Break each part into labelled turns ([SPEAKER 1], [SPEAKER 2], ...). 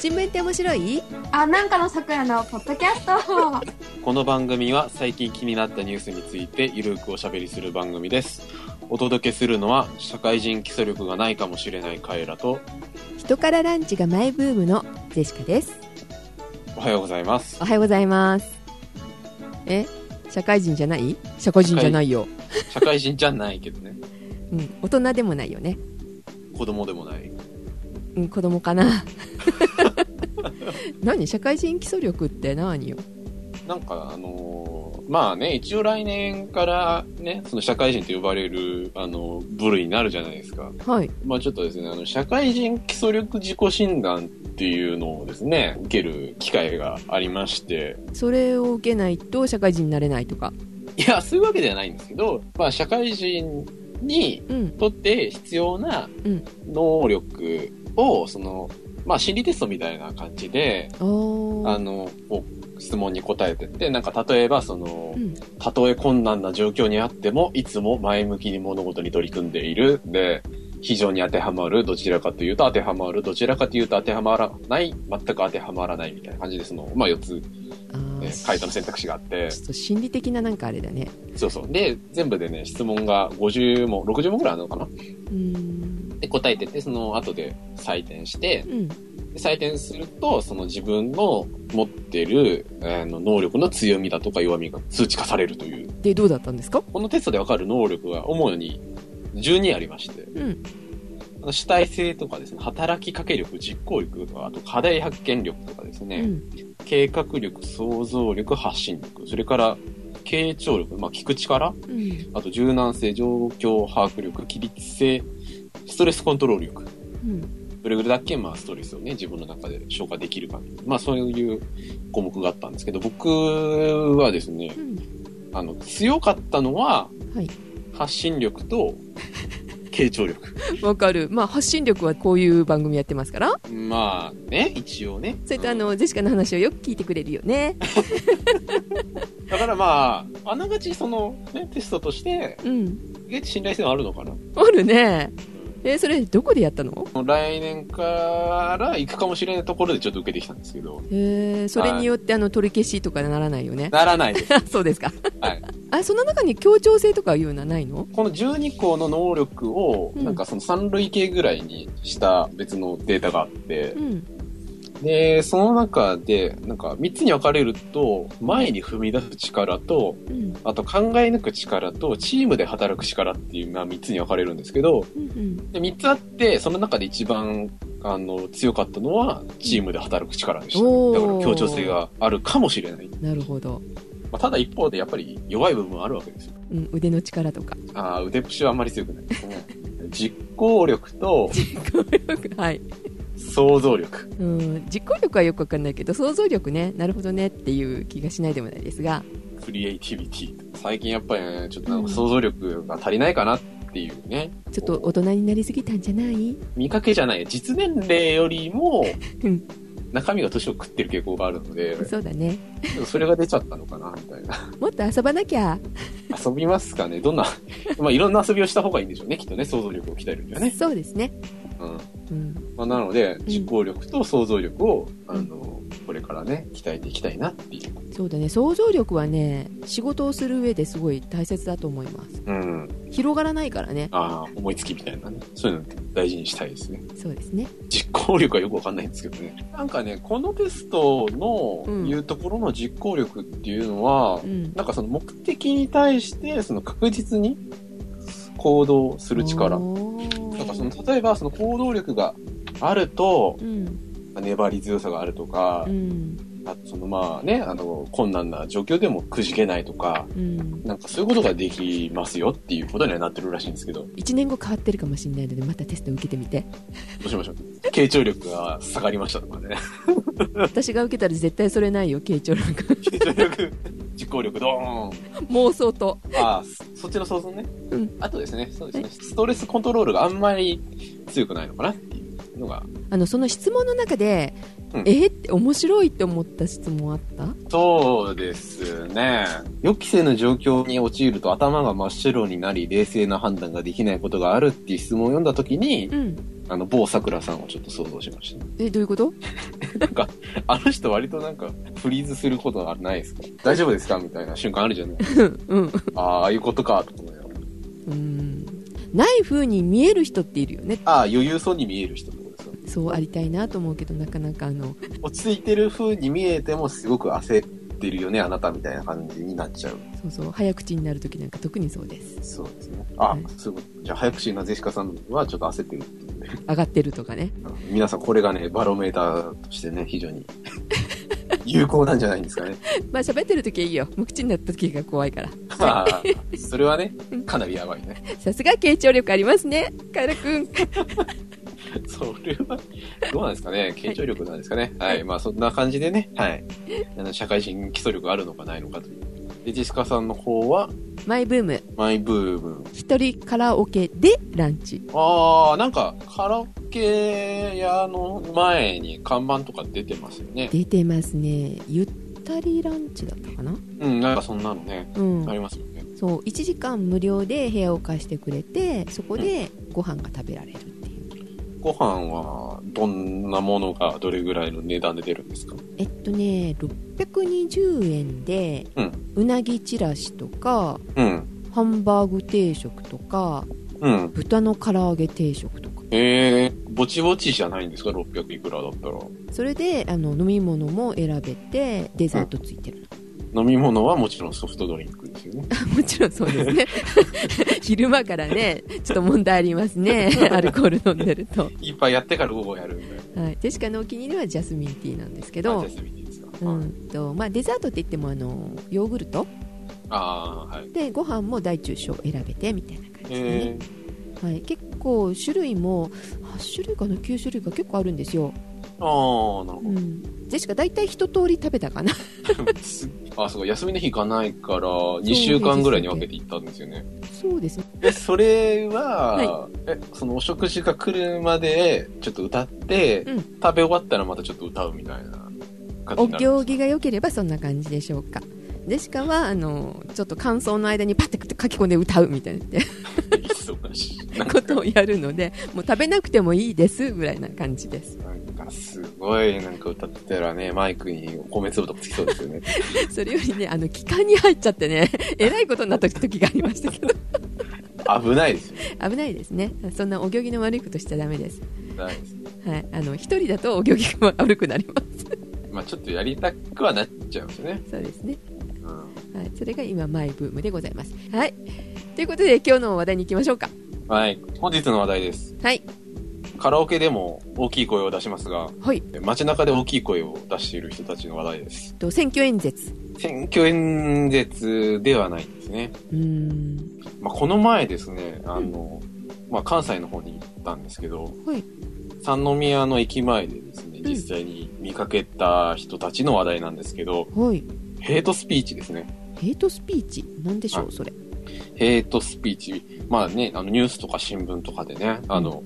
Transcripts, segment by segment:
[SPEAKER 1] 新聞って面白い？
[SPEAKER 2] あ、なんかの桜のポッドキャスト。
[SPEAKER 3] この番組は最近気になったニュースについてゆるくおしゃべりする番組です。お届けするのは社会人基礎力がないかもしれないカエラと
[SPEAKER 1] 人からランチがマイブームのジェシカです。
[SPEAKER 3] おはようございます
[SPEAKER 1] お。はようございます。え？社会人じゃない？社会人じゃないよ。
[SPEAKER 3] 社会人じゃないけどね。
[SPEAKER 1] うん、大人でもないよね。
[SPEAKER 3] 子供でもない。
[SPEAKER 1] うん、子供かな。何？社会人基礎力って何よ？
[SPEAKER 3] なんかあのーまあね、一応来年からね、その社会人と呼ばれる、あの、部類になるじゃないですか。
[SPEAKER 1] はい。
[SPEAKER 3] まあちょっとですね、あの、社会人基礎力自己診断っていうのをですね、受ける機会がありまして、
[SPEAKER 1] それを受けないと社会人になれないとか？
[SPEAKER 3] いや、そういうわけではないんですけど、まあ社会人に
[SPEAKER 1] うん。
[SPEAKER 3] とって必要な
[SPEAKER 1] うん
[SPEAKER 3] 能力を、その、まあ心理テストみたいな感じで。あの、質問に答えてって、なんか例えばその
[SPEAKER 1] う、ん。
[SPEAKER 3] たとえ困難な状況にあっても、いつも前向きに物事に取り組んでいる。で、非常に当てはまる。どちらかというと当てはまる。どちらかというと当てはまらない。全く当てはまらないみたいな感じで、その、まあ4つ、
[SPEAKER 1] あー
[SPEAKER 3] ね、回答の選択肢があって、
[SPEAKER 1] ちょっと心理的ななんかあれだね。
[SPEAKER 3] そうそう。で、全部でね、質問が50問、60問くらいあるのかな
[SPEAKER 1] うーん。
[SPEAKER 3] で、答えてって、その後で採点して、
[SPEAKER 1] うん。
[SPEAKER 3] で採点すると、その自分の持ってる、あの、能力の強みだとか弱みが数値化されるという。
[SPEAKER 1] で、どうだったんですか？
[SPEAKER 3] このテストでわかる能力は主に12ありまして、
[SPEAKER 1] うん。
[SPEAKER 3] 主体性とかですね、働きかけ力、実行力とか、あと課題発見力とかですね、
[SPEAKER 1] うん。
[SPEAKER 3] 計画力、想像力、発信力、それから、傾聴力、まあ、聞く力、
[SPEAKER 1] うん。
[SPEAKER 3] あと柔軟性、状況把握力、規律性、ストレスコントロール力。
[SPEAKER 1] うん。
[SPEAKER 3] どれぐらいだっけ？まあ、ストレスをね、自分の中で消化できるか。まあ、そういう項目があったんですけど、僕はですね
[SPEAKER 1] う、ん。
[SPEAKER 3] あの、強かったのは、
[SPEAKER 1] はい。
[SPEAKER 3] 発信力と、傾聴力。
[SPEAKER 1] わかる。まあ、発信力はこういう番組やってますから。
[SPEAKER 3] まあね、一応ね。
[SPEAKER 1] それとあの、ジェシカの話をよく聞いてくれるよね。
[SPEAKER 3] だからまあ、あながちその、ね、テストとして、
[SPEAKER 1] うん。
[SPEAKER 3] 信頼性はあるのかな。
[SPEAKER 1] あるね。えーそれ、どこでやったの？
[SPEAKER 3] 来年から行くかもしれないところでちょっと受けてきたんですけど、
[SPEAKER 1] えーそれによってあの、取り消しとかならないよね。
[SPEAKER 3] ならないです。
[SPEAKER 1] あそうですか。
[SPEAKER 3] はい。
[SPEAKER 1] あ、その中に協調性とかいうの？はないの？
[SPEAKER 3] この12個の能力を、
[SPEAKER 1] うん
[SPEAKER 3] なんかその3類型ぐらいにした別のデータがあって
[SPEAKER 1] う、ん。
[SPEAKER 3] で、その中で、なんか3つに分かれると、前に踏み出す力と、
[SPEAKER 1] うん。
[SPEAKER 3] あと考え抜く力と、チームで働く力っていう、まあ3つに分かれるんですけど、
[SPEAKER 1] うん。
[SPEAKER 3] で、3つあって、その中で一番、あの、強かったのは、チームで働く力でした、
[SPEAKER 1] おー
[SPEAKER 3] だから協調性があるかもしれない。
[SPEAKER 1] なるほど。
[SPEAKER 3] まあ、ただ一方で、やっぱり弱い部分はあるわけですよ。
[SPEAKER 1] うん、腕の力とか。
[SPEAKER 3] ああ、腕っぷしはあんまり強くないですね。実行力と
[SPEAKER 1] はい。
[SPEAKER 3] 想像力。
[SPEAKER 1] うん、実行力はよくわかんないけど、想像力ね、なるほどねっていう気がしないでもないですが、
[SPEAKER 3] クリエイティビティ。最近やっぱりね、ちょっとなんか想像力が足りないかなっていうね。
[SPEAKER 1] ちょっと大人になりすぎたんじゃない？
[SPEAKER 3] 見かけじゃない。実年齢よりも
[SPEAKER 1] うん、
[SPEAKER 3] 中身が年を食ってる傾向があるので、
[SPEAKER 1] そうだね。
[SPEAKER 3] それが出ちゃったのかな、みたいな。
[SPEAKER 1] もっと遊ばなきゃ。
[SPEAKER 3] 遊びますかねどんな、まあいろんな遊びをした方がいいんでしょうね。きっとね、想像力を鍛えるにはね。
[SPEAKER 1] そうですね。
[SPEAKER 3] うん。
[SPEAKER 1] うん。
[SPEAKER 3] まあなので、実行力と想像力を、
[SPEAKER 1] うん
[SPEAKER 3] あの、これからね、鍛えていきたいなっていう。
[SPEAKER 1] そうだね。想像力はね、仕事をする上ですごい大切だと思います。
[SPEAKER 3] うん。
[SPEAKER 1] 広がらないからね。
[SPEAKER 3] ああ、思いつきみたいなね。そういうの大事にしたいですね。
[SPEAKER 1] そうですね。
[SPEAKER 3] 実行力はよくわかんないんですけどね。なんかね、このテストの
[SPEAKER 1] うん
[SPEAKER 3] 言うところの実行力っていうのは、
[SPEAKER 1] うん。
[SPEAKER 3] なんかその目的に対して、その確実に行動する力。
[SPEAKER 1] おー
[SPEAKER 3] なんかその、例えばその行動力があると、
[SPEAKER 1] うん。
[SPEAKER 3] 粘り強さがあるとか
[SPEAKER 1] う、ん。
[SPEAKER 3] あとそのまあね、あの、困難な状況でもくじけないとか、
[SPEAKER 1] うん。
[SPEAKER 3] なんかそういうことができますよっていうことにはなってるらしいんですけど、ど
[SPEAKER 1] 1年後変わってるかもしれないので、またテスト受けてみて。
[SPEAKER 3] うしましょう。傾聴力が下がりましたとかね。
[SPEAKER 1] 私が受けたら絶対それないよ、傾聴力。
[SPEAKER 3] 傾聴力、実行力ドーン。
[SPEAKER 1] 妄想と。
[SPEAKER 3] ああ、そそっちの想像ね。
[SPEAKER 1] うん
[SPEAKER 3] あとですね、そうですね、ストレスコントロールがあんまり強くないのかなっていうのが、
[SPEAKER 1] あの、その質問の中で、
[SPEAKER 3] うん
[SPEAKER 1] えーって面白いって思った質問あった？
[SPEAKER 3] そうですね。予期せぬ状況に陥ると頭が真っ白になり、冷静な判断ができないことがあるっていう質問を読んだときに、
[SPEAKER 1] うん。
[SPEAKER 3] あの、某桜さんをちょっと想像しました。
[SPEAKER 1] え、どういうこと？
[SPEAKER 3] なんか、あの人割となんか、フリーズすることはないですか？大丈夫ですか？みたいな瞬間あるじゃない
[SPEAKER 1] うん。
[SPEAKER 3] ああ、ああいうことか、と思いながら
[SPEAKER 1] うん。ない風に見える人っているよね。
[SPEAKER 3] ああ、余裕そうに見える人。
[SPEAKER 1] そうありたいなと思うけど、なかなかあの、
[SPEAKER 3] 落ち着いてる風に見えても、すごく焦ってるよね、あなたみたいな感じになっちゃう。
[SPEAKER 1] そうそう、早口になるときなんか特にそうです。
[SPEAKER 3] そうですね。あ、
[SPEAKER 1] はい
[SPEAKER 3] すごい。じゃあ、早口なゼシカさんはちょっと焦ってるっていうね。
[SPEAKER 1] 上がってるとかね。
[SPEAKER 3] 皆さん、これがね、バロメーターとしてね、非常に 有効なんじゃないんですかね。
[SPEAKER 1] まあ喋ってるときはいいよ。無口になったときが怖いから。
[SPEAKER 3] まあ、それはね、かなりやばいね。
[SPEAKER 1] さすが傾聴力ありますね。カエルくん。
[SPEAKER 3] それは、どうなんですかね？傾聴力なんですかね？はい。まあ、そんな感じでね、はい。あの社会人基礎力があるのかないのかという。で、ジェシカさんの方は、
[SPEAKER 1] マイブーム。
[SPEAKER 3] マイブーム。
[SPEAKER 1] 一人カラオケでランチ。
[SPEAKER 3] ああ、なんか、カラオケ屋の前に看板とか出てますよね。
[SPEAKER 1] 出てますね。ゆったりランチだったかな？
[SPEAKER 3] うん、なんかそんなのね、
[SPEAKER 1] うん
[SPEAKER 3] あ。りますよね。
[SPEAKER 1] そう、1時間無料で部屋を貸してくれて、そこでご飯が食べられるう。
[SPEAKER 3] ご飯は、どんなものがどれぐらいの値段で出るんですか？
[SPEAKER 1] えっとね、620円で、
[SPEAKER 3] うん
[SPEAKER 1] うなぎちらしとか、
[SPEAKER 3] うん。
[SPEAKER 1] ハンバーグ定食とか、
[SPEAKER 3] うん。
[SPEAKER 1] 豚の唐揚げ定食とか。
[SPEAKER 3] えー、ぼちぼちじゃないんですか ?600 いくらだったら。
[SPEAKER 1] それで、あの、飲み物も選べて、デザートついてる
[SPEAKER 3] 飲み物はもちろんソフトドリンクですよね。
[SPEAKER 1] の。もちろんそうですね。昼間からね、ちょっと問題ありますね。アルコール飲んでると。
[SPEAKER 3] いっぱいやってから午後やるみたい
[SPEAKER 1] はい。ジェシカのお気に入りはジャスミンティーなんですけ
[SPEAKER 3] な。
[SPEAKER 1] ど
[SPEAKER 3] あ、ジャスミンティーですか。はい
[SPEAKER 1] うんと、まあ、デザートって言っても、あの、ヨーグルト
[SPEAKER 3] ああ、はい。
[SPEAKER 1] で、ご飯も大中小選べて、みたいな感じでね。
[SPEAKER 3] え
[SPEAKER 1] はい。結構、種類も、8種類かな ?9 種類か結構あるんですよ。
[SPEAKER 3] ー、ああ、なるほど。
[SPEAKER 1] うん。ジェシカ大体一通り食べたかな
[SPEAKER 3] すあ、そうか、休みの日行かないから、2週間ぐらいに分けて行ったんですよね。
[SPEAKER 1] そうですね。
[SPEAKER 3] え、それは、
[SPEAKER 1] は
[SPEAKER 3] え、そのお食事が来るまで、ちょっと歌って、
[SPEAKER 1] うん
[SPEAKER 3] 食べ終わったらまたちょっと歌うみたいな感じ
[SPEAKER 1] お行儀が良ければそんな感じでしょうか。ジェシカは、あの、ちょっと感想の間にパッて書き込んで歌うみたいな
[SPEAKER 3] 忙しい。な
[SPEAKER 1] ことをやるので、もう食べなくてもいいです、ぐらいな感じです。
[SPEAKER 3] なんかすごい、なんか歌ってたらね、マイクに米粒とかつきそうですよね。
[SPEAKER 1] それよりね、あの、気管に入っちゃってね、えらいことになった時がありましたけど、
[SPEAKER 3] 危ないですよ。
[SPEAKER 1] 危ないですね。そんなお行儀の悪いことしちゃダメです。
[SPEAKER 3] 危ないです。
[SPEAKER 1] はい。あの、一人だとお行儀が悪くなります。
[SPEAKER 3] まあちょっとやりたくはなっちゃうんですよね。
[SPEAKER 1] そうですね。
[SPEAKER 3] うん。
[SPEAKER 1] はい。それが今、マイブームでございます。はい。ということで、今日の話題に行きましょうか。
[SPEAKER 3] はい。本日の話題です。
[SPEAKER 1] はい。
[SPEAKER 3] カラオケでも大きい声を出しますが、
[SPEAKER 1] はい。
[SPEAKER 3] 街中で大きい声を出している人たちの話題です。
[SPEAKER 1] と、選挙演説。
[SPEAKER 3] 選挙演説ではないんですね。
[SPEAKER 1] うーん。
[SPEAKER 3] まあ、この前ですね、あの、まあ、関西の方に行ったんですけど、
[SPEAKER 1] はい。
[SPEAKER 3] 三宮の駅前でですね、
[SPEAKER 1] うん
[SPEAKER 3] 実際に見かけた人たちの話題なんですけど、
[SPEAKER 1] はい。
[SPEAKER 3] ヘイトスピーチですね。
[SPEAKER 1] ヘイトスピーチなんでしょう、それ。
[SPEAKER 3] ヘイトスピーチ。まあね、あのニュースとか新聞とかでね、あの、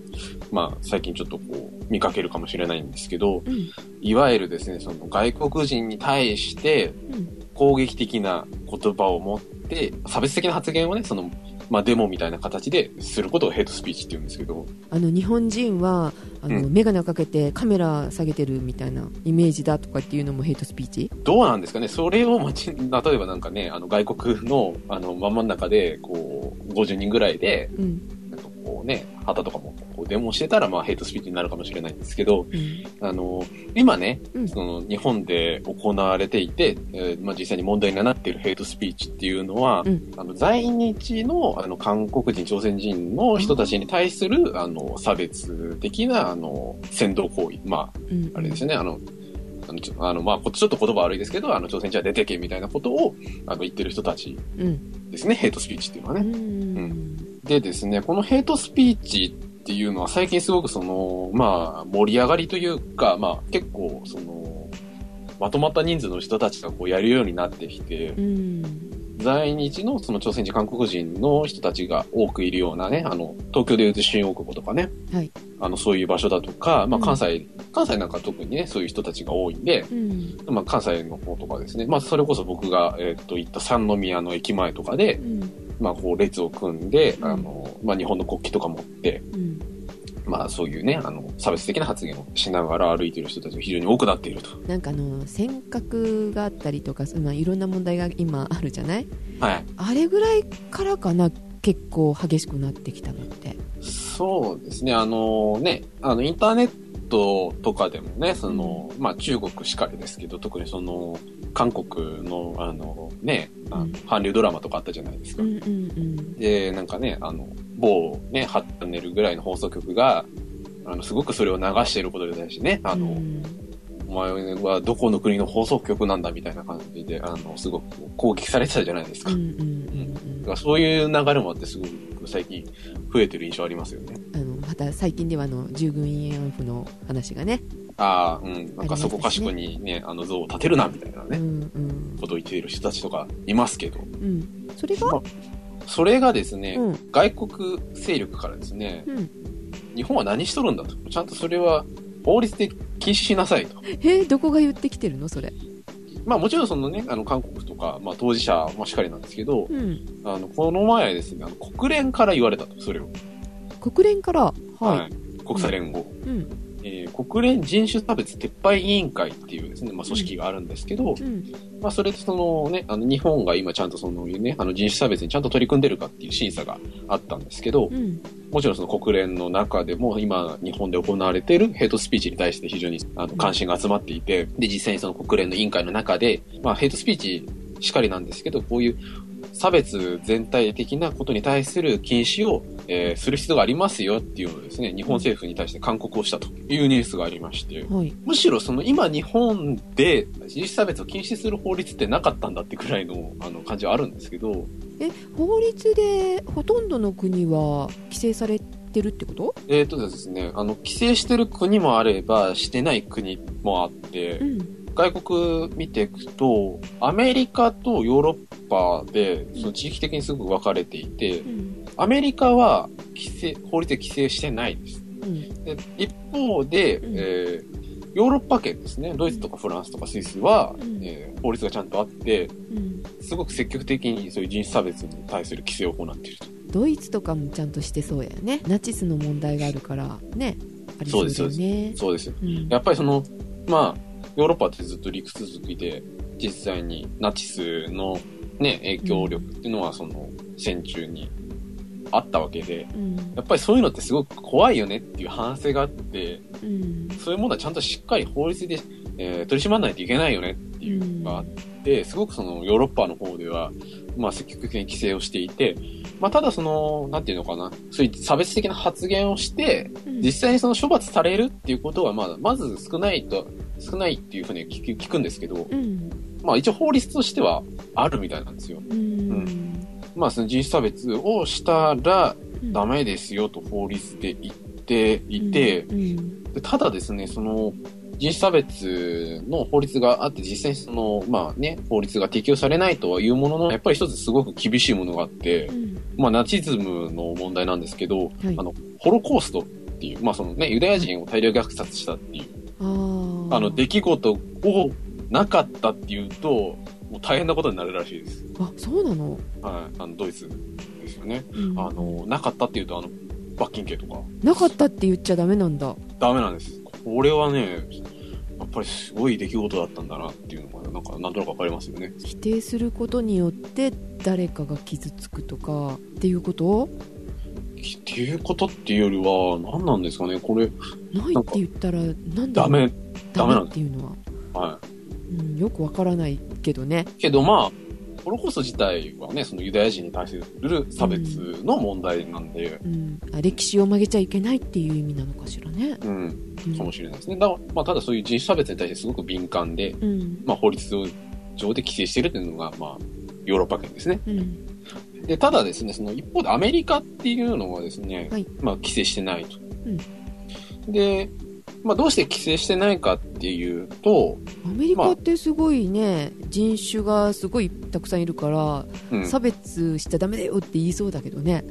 [SPEAKER 3] まあ最近ちょっとこう見かけるかもしれないんですけど、
[SPEAKER 1] うん。
[SPEAKER 3] いわゆるですね、その外国人に対して
[SPEAKER 1] うん。
[SPEAKER 3] 攻撃的な言葉を持って、差別的な発言をね、その、まあデモみたいな形ですることをヘイトスピーチって言うんですけど、
[SPEAKER 1] あの、日本人は、あの、
[SPEAKER 3] う
[SPEAKER 1] メガネをかけてカメラ下げてるみたいなイメージだとかっていうのもヘイトスピーチ？
[SPEAKER 3] どうなんですかね？それを街、例えばなんかね、あの外国の、あの、真ん中で、こう、50人ぐらいで、
[SPEAKER 1] うん。
[SPEAKER 3] なんかこうね、旗とかもこうデモしてたら、まあヘイトスピーチになるかもしれないんですけど、
[SPEAKER 1] うん。
[SPEAKER 3] あの、今ね、
[SPEAKER 1] うん
[SPEAKER 3] その日本で行われていて、えーまあ、実際に問題になっているヘイトスピーチっていうのは、
[SPEAKER 1] うん
[SPEAKER 3] あの在日のあの韓国人、朝鮮人の人たちに対するあの差別的なあの扇動行為、ま
[SPEAKER 1] うん。
[SPEAKER 3] あ、あれですね、あの、あのちょあのまあ、こちょっと言葉悪いですけど、あの朝鮮人は出てけみたいなことをあの言ってる人たち
[SPEAKER 1] うん。
[SPEAKER 3] ですね、ヘイトスピーチっていうのは
[SPEAKER 1] う
[SPEAKER 3] ね。
[SPEAKER 1] ん。
[SPEAKER 3] でですね、このヘイトスピーチっていうのは最近すごくその、まあ、盛り上がりというか、まあ、結構、その、まとまった人数の人たちがこうやるようになってきて
[SPEAKER 1] う、ん。
[SPEAKER 3] 在日のその朝鮮人、韓国人の人たちが多くいるようなね、あの、東京でいうと新大久保とかね、
[SPEAKER 1] はい
[SPEAKER 3] あの、そういう場所だとか、まあ、
[SPEAKER 1] うん
[SPEAKER 3] 関西、関西なんか特にね、そういう人たちが多いんで、
[SPEAKER 1] うん。
[SPEAKER 3] まあ、関西の方とかですね、まあ、それこそ僕が、えっと、行った三宮の駅前とかで、
[SPEAKER 1] うん。
[SPEAKER 3] まあ、こう、列を組んで、
[SPEAKER 1] うん
[SPEAKER 3] あの、まあ、日本の国旗とか持って、
[SPEAKER 1] うん。
[SPEAKER 3] まあそういうね、あの、差別的な発言をしながら歩いている人たちが非常に多くなっていると。
[SPEAKER 1] なんかあの尖閣があったりとか、まあ、いろんな問題が今あるじゃない？
[SPEAKER 3] はい。
[SPEAKER 1] あれぐらいからかな結構激しくなってきたのって
[SPEAKER 3] そうですね、あのね、あの、インターネットとかでもね、その、まあ中国しかりですけど、特にその、韓国の、あの、ね、韓流ドラマとかあったじゃないですか。
[SPEAKER 1] うんうんうん
[SPEAKER 3] で、なんかね、あの、某ね、8チャンネルぐらいの放送局が、あの、すごくそれを流していることに対してね、あの、
[SPEAKER 1] うん
[SPEAKER 3] お前はどこの国の放送局なんだみたいな感じで、あの、すごく攻撃されてたじゃないですか。
[SPEAKER 1] うんうんうん
[SPEAKER 3] だからそういう流れもあって、すごく最近増えてる印象ありますよね。
[SPEAKER 1] あのまた最近ではあの従軍慰安婦の話がね。
[SPEAKER 3] ああ、うん。なんかそこかしこにね、あの像を立てるな、みたいなね、
[SPEAKER 1] うんうん。
[SPEAKER 3] ことを言っている人たちとかいますけど、
[SPEAKER 1] うん。それが
[SPEAKER 3] まあそれがですね、
[SPEAKER 1] うん
[SPEAKER 3] 外国勢力からですね、
[SPEAKER 1] うん
[SPEAKER 3] 日本は何しとるんだと。ちゃんとそれは法律で禁止しなさいと。
[SPEAKER 1] えーどこが言ってきてるのそれ？
[SPEAKER 3] まあもちろんそのね、あの韓国とか、まあ当事者もしっかりなんですけど、
[SPEAKER 1] うん
[SPEAKER 3] あの、この前ですね、あの国連から言われたと、それを。
[SPEAKER 1] 国連から？はい、
[SPEAKER 3] い。国際連合。
[SPEAKER 1] うん
[SPEAKER 3] えー国連人種差別撤廃委員会っていうですね、まあ組織があるんですけど、
[SPEAKER 1] うん。
[SPEAKER 3] まあそれでそのね、あの日本が今ちゃんとそのね、あの人種差別にちゃんと取り組んでるかっていう審査があったんですけど、
[SPEAKER 1] うん。
[SPEAKER 3] もちろんその国連の中でも今日本で行われているヘイトスピーチに対して非常にあの関心が集まっていて、で実際にその国連の委員会の中で、まあヘイトスピーチしかりなんですけど、こういう差別全体的なことに対する禁止を、えーする必要がありますよっていうのをですね、日本政府に対して勧告をしたというニュースがありまして、
[SPEAKER 1] はい。
[SPEAKER 3] むしろその今日本で人種差別を禁止する法律ってなかったんだってくらいのあの感じはあるんですけど、
[SPEAKER 1] え法律でほとんどの国は規制されてるってこと？
[SPEAKER 3] えーとですね、あの、規制してる国もあれば、してない国もあって
[SPEAKER 1] う、ん
[SPEAKER 3] 外国見ていくと、アメリカとヨーロッパで、その地域的にすごく分かれていて
[SPEAKER 1] う、ん
[SPEAKER 3] アメリカは規制、法律で規制してないです。
[SPEAKER 1] うん。
[SPEAKER 3] で一方で、
[SPEAKER 1] うん。
[SPEAKER 3] えーヨーロッパ圏ですね、ドイツとかフランスとかスイスは、
[SPEAKER 1] うん。
[SPEAKER 3] えー法律がちゃんとあって、
[SPEAKER 1] うん。
[SPEAKER 3] すごく積極的にそういう人種差別に対する規制を行っていると。
[SPEAKER 1] ドイツとかもちゃんとしてそうやね。ナチスの問題があるからねありそうだよね。
[SPEAKER 3] そうですよ。
[SPEAKER 1] うん。
[SPEAKER 3] やっぱりその、まあ、ヨーロッパってずっと陸続きで、実際にナチスのね、影響力っていうのはその戦中にあったわけで、
[SPEAKER 1] うん。
[SPEAKER 3] やっぱりそういうのってすごく怖いよねっていう反省があって、
[SPEAKER 1] うん。
[SPEAKER 3] そういうものはちゃんとしっかり法律で、えー取り締まらないといけないよねっていうのがあって、すごくそのヨーロッパの方では、まあ積極的に規制をしていて、まあただその、なんていうのかな、そういう差別的な発言をして、
[SPEAKER 1] うん。
[SPEAKER 3] 実際にその処罰されるっていうことは、まあ、まず少ないと、少ないっていうふうに聞く聞くんですけど、
[SPEAKER 1] うん。
[SPEAKER 3] まあ一応法律としてはあるみたいなんですよ。
[SPEAKER 1] うん。
[SPEAKER 3] まあその人種差別をしたら
[SPEAKER 1] うん。
[SPEAKER 3] ダメですよと法律で言っていて、
[SPEAKER 1] うん。
[SPEAKER 3] でただですね、その人種差別の法律があって実際にその、まあね、法律が適用されないとはいうものの、やっぱり一つすごく厳しいものがあって
[SPEAKER 1] う、ん。
[SPEAKER 3] まあナチズムの問題なんですけど、
[SPEAKER 1] はい。
[SPEAKER 3] あの、ホロコーストっていう、まあそのね、ユダヤ人を大量虐殺したっていう、
[SPEAKER 1] あ
[SPEAKER 3] の、出来事をなかったっていうと、もう大変なことになるらしいです。
[SPEAKER 1] あそうなの、
[SPEAKER 3] はい。あの、ドイツですよね。
[SPEAKER 1] うん
[SPEAKER 3] あの、なかったっていうと、あの、罰金刑とか、
[SPEAKER 1] なかったって言っちゃダメなんだ
[SPEAKER 3] ダメなんです。これはね、やっぱりすごい出来事だったんだなっていうのが、なんか、なんとなくわかりますよね。
[SPEAKER 1] 否定することによって誰かが傷つくとかっていうこと？
[SPEAKER 3] っていうことっていうよりは、何なんですかね、これ、
[SPEAKER 1] ないって言ったらなんで
[SPEAKER 3] ダメ、ダメなん
[SPEAKER 1] っていうのは、
[SPEAKER 3] は
[SPEAKER 1] うん、よくわからないけどね。
[SPEAKER 3] い。けどまあ、ホロコースト自体はね、そのユダヤ人に対する差別の問題なんで、
[SPEAKER 1] うん、あ歴史を曲げちゃいけないっていう意味なのかしらね、
[SPEAKER 3] うん、
[SPEAKER 1] うん、
[SPEAKER 3] かもしれないですね。だまあ、ただそういう人種差別に対してすごく敏感で、
[SPEAKER 1] うん。
[SPEAKER 3] まあ、法律上で規制しているというのが、まあ、ヨーロッパ圏ですね。
[SPEAKER 1] うん
[SPEAKER 3] で、ただですね、その一方でアメリカっていうのはですね、
[SPEAKER 1] はい。
[SPEAKER 3] まあ、規制してないと。で、まあ、どうして規制してないかっていうと、
[SPEAKER 1] アメリカってすごいね、人種がすごいたくさんいるから、
[SPEAKER 3] うん、
[SPEAKER 1] 差別しちゃダメだよって言いそうだけどね。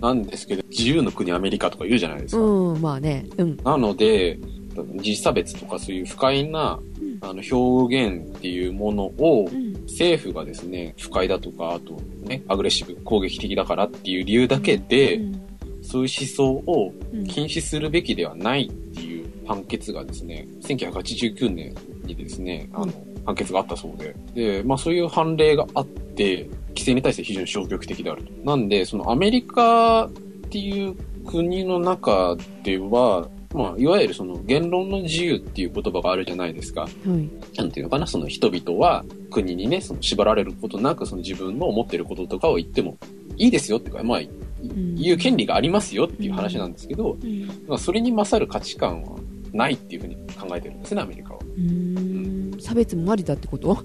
[SPEAKER 3] なんですけど、自由の国アメリカとか言うじゃないですか。
[SPEAKER 1] うんまあね。うん。
[SPEAKER 3] なので、人種差別とかそういう不快な
[SPEAKER 1] うん
[SPEAKER 3] あの表現っていうものを
[SPEAKER 1] うん。
[SPEAKER 3] 政府がですね、不快だとか、あとね、アグレッシブ、攻撃的だからっていう理由だけで、
[SPEAKER 1] うん。
[SPEAKER 3] そういう思想を
[SPEAKER 1] うん。
[SPEAKER 3] 禁止するべきではないっていう判決がですね、1989年にですね、あの、判決があったそうで、で、まあそういう判例があって、規制に対して非常に消極的であると。なんで、そのアメリカっていう国の中では、まあ、いわゆるその言論の自由っていう言葉があるじゃないですか。
[SPEAKER 1] はい。
[SPEAKER 3] なんていうのかな、その人々は国にね、その縛られることなく、その自分の思ってることとかを言ってもいいですよっていうか、まあ、
[SPEAKER 1] ん
[SPEAKER 3] 言う権利がありますよっていう話なんですけど、
[SPEAKER 1] うん。
[SPEAKER 3] まあ、それに勝る価値観はないっていうふうに考えてるんですね、アメリカは。
[SPEAKER 1] うーん差別もありだってこと？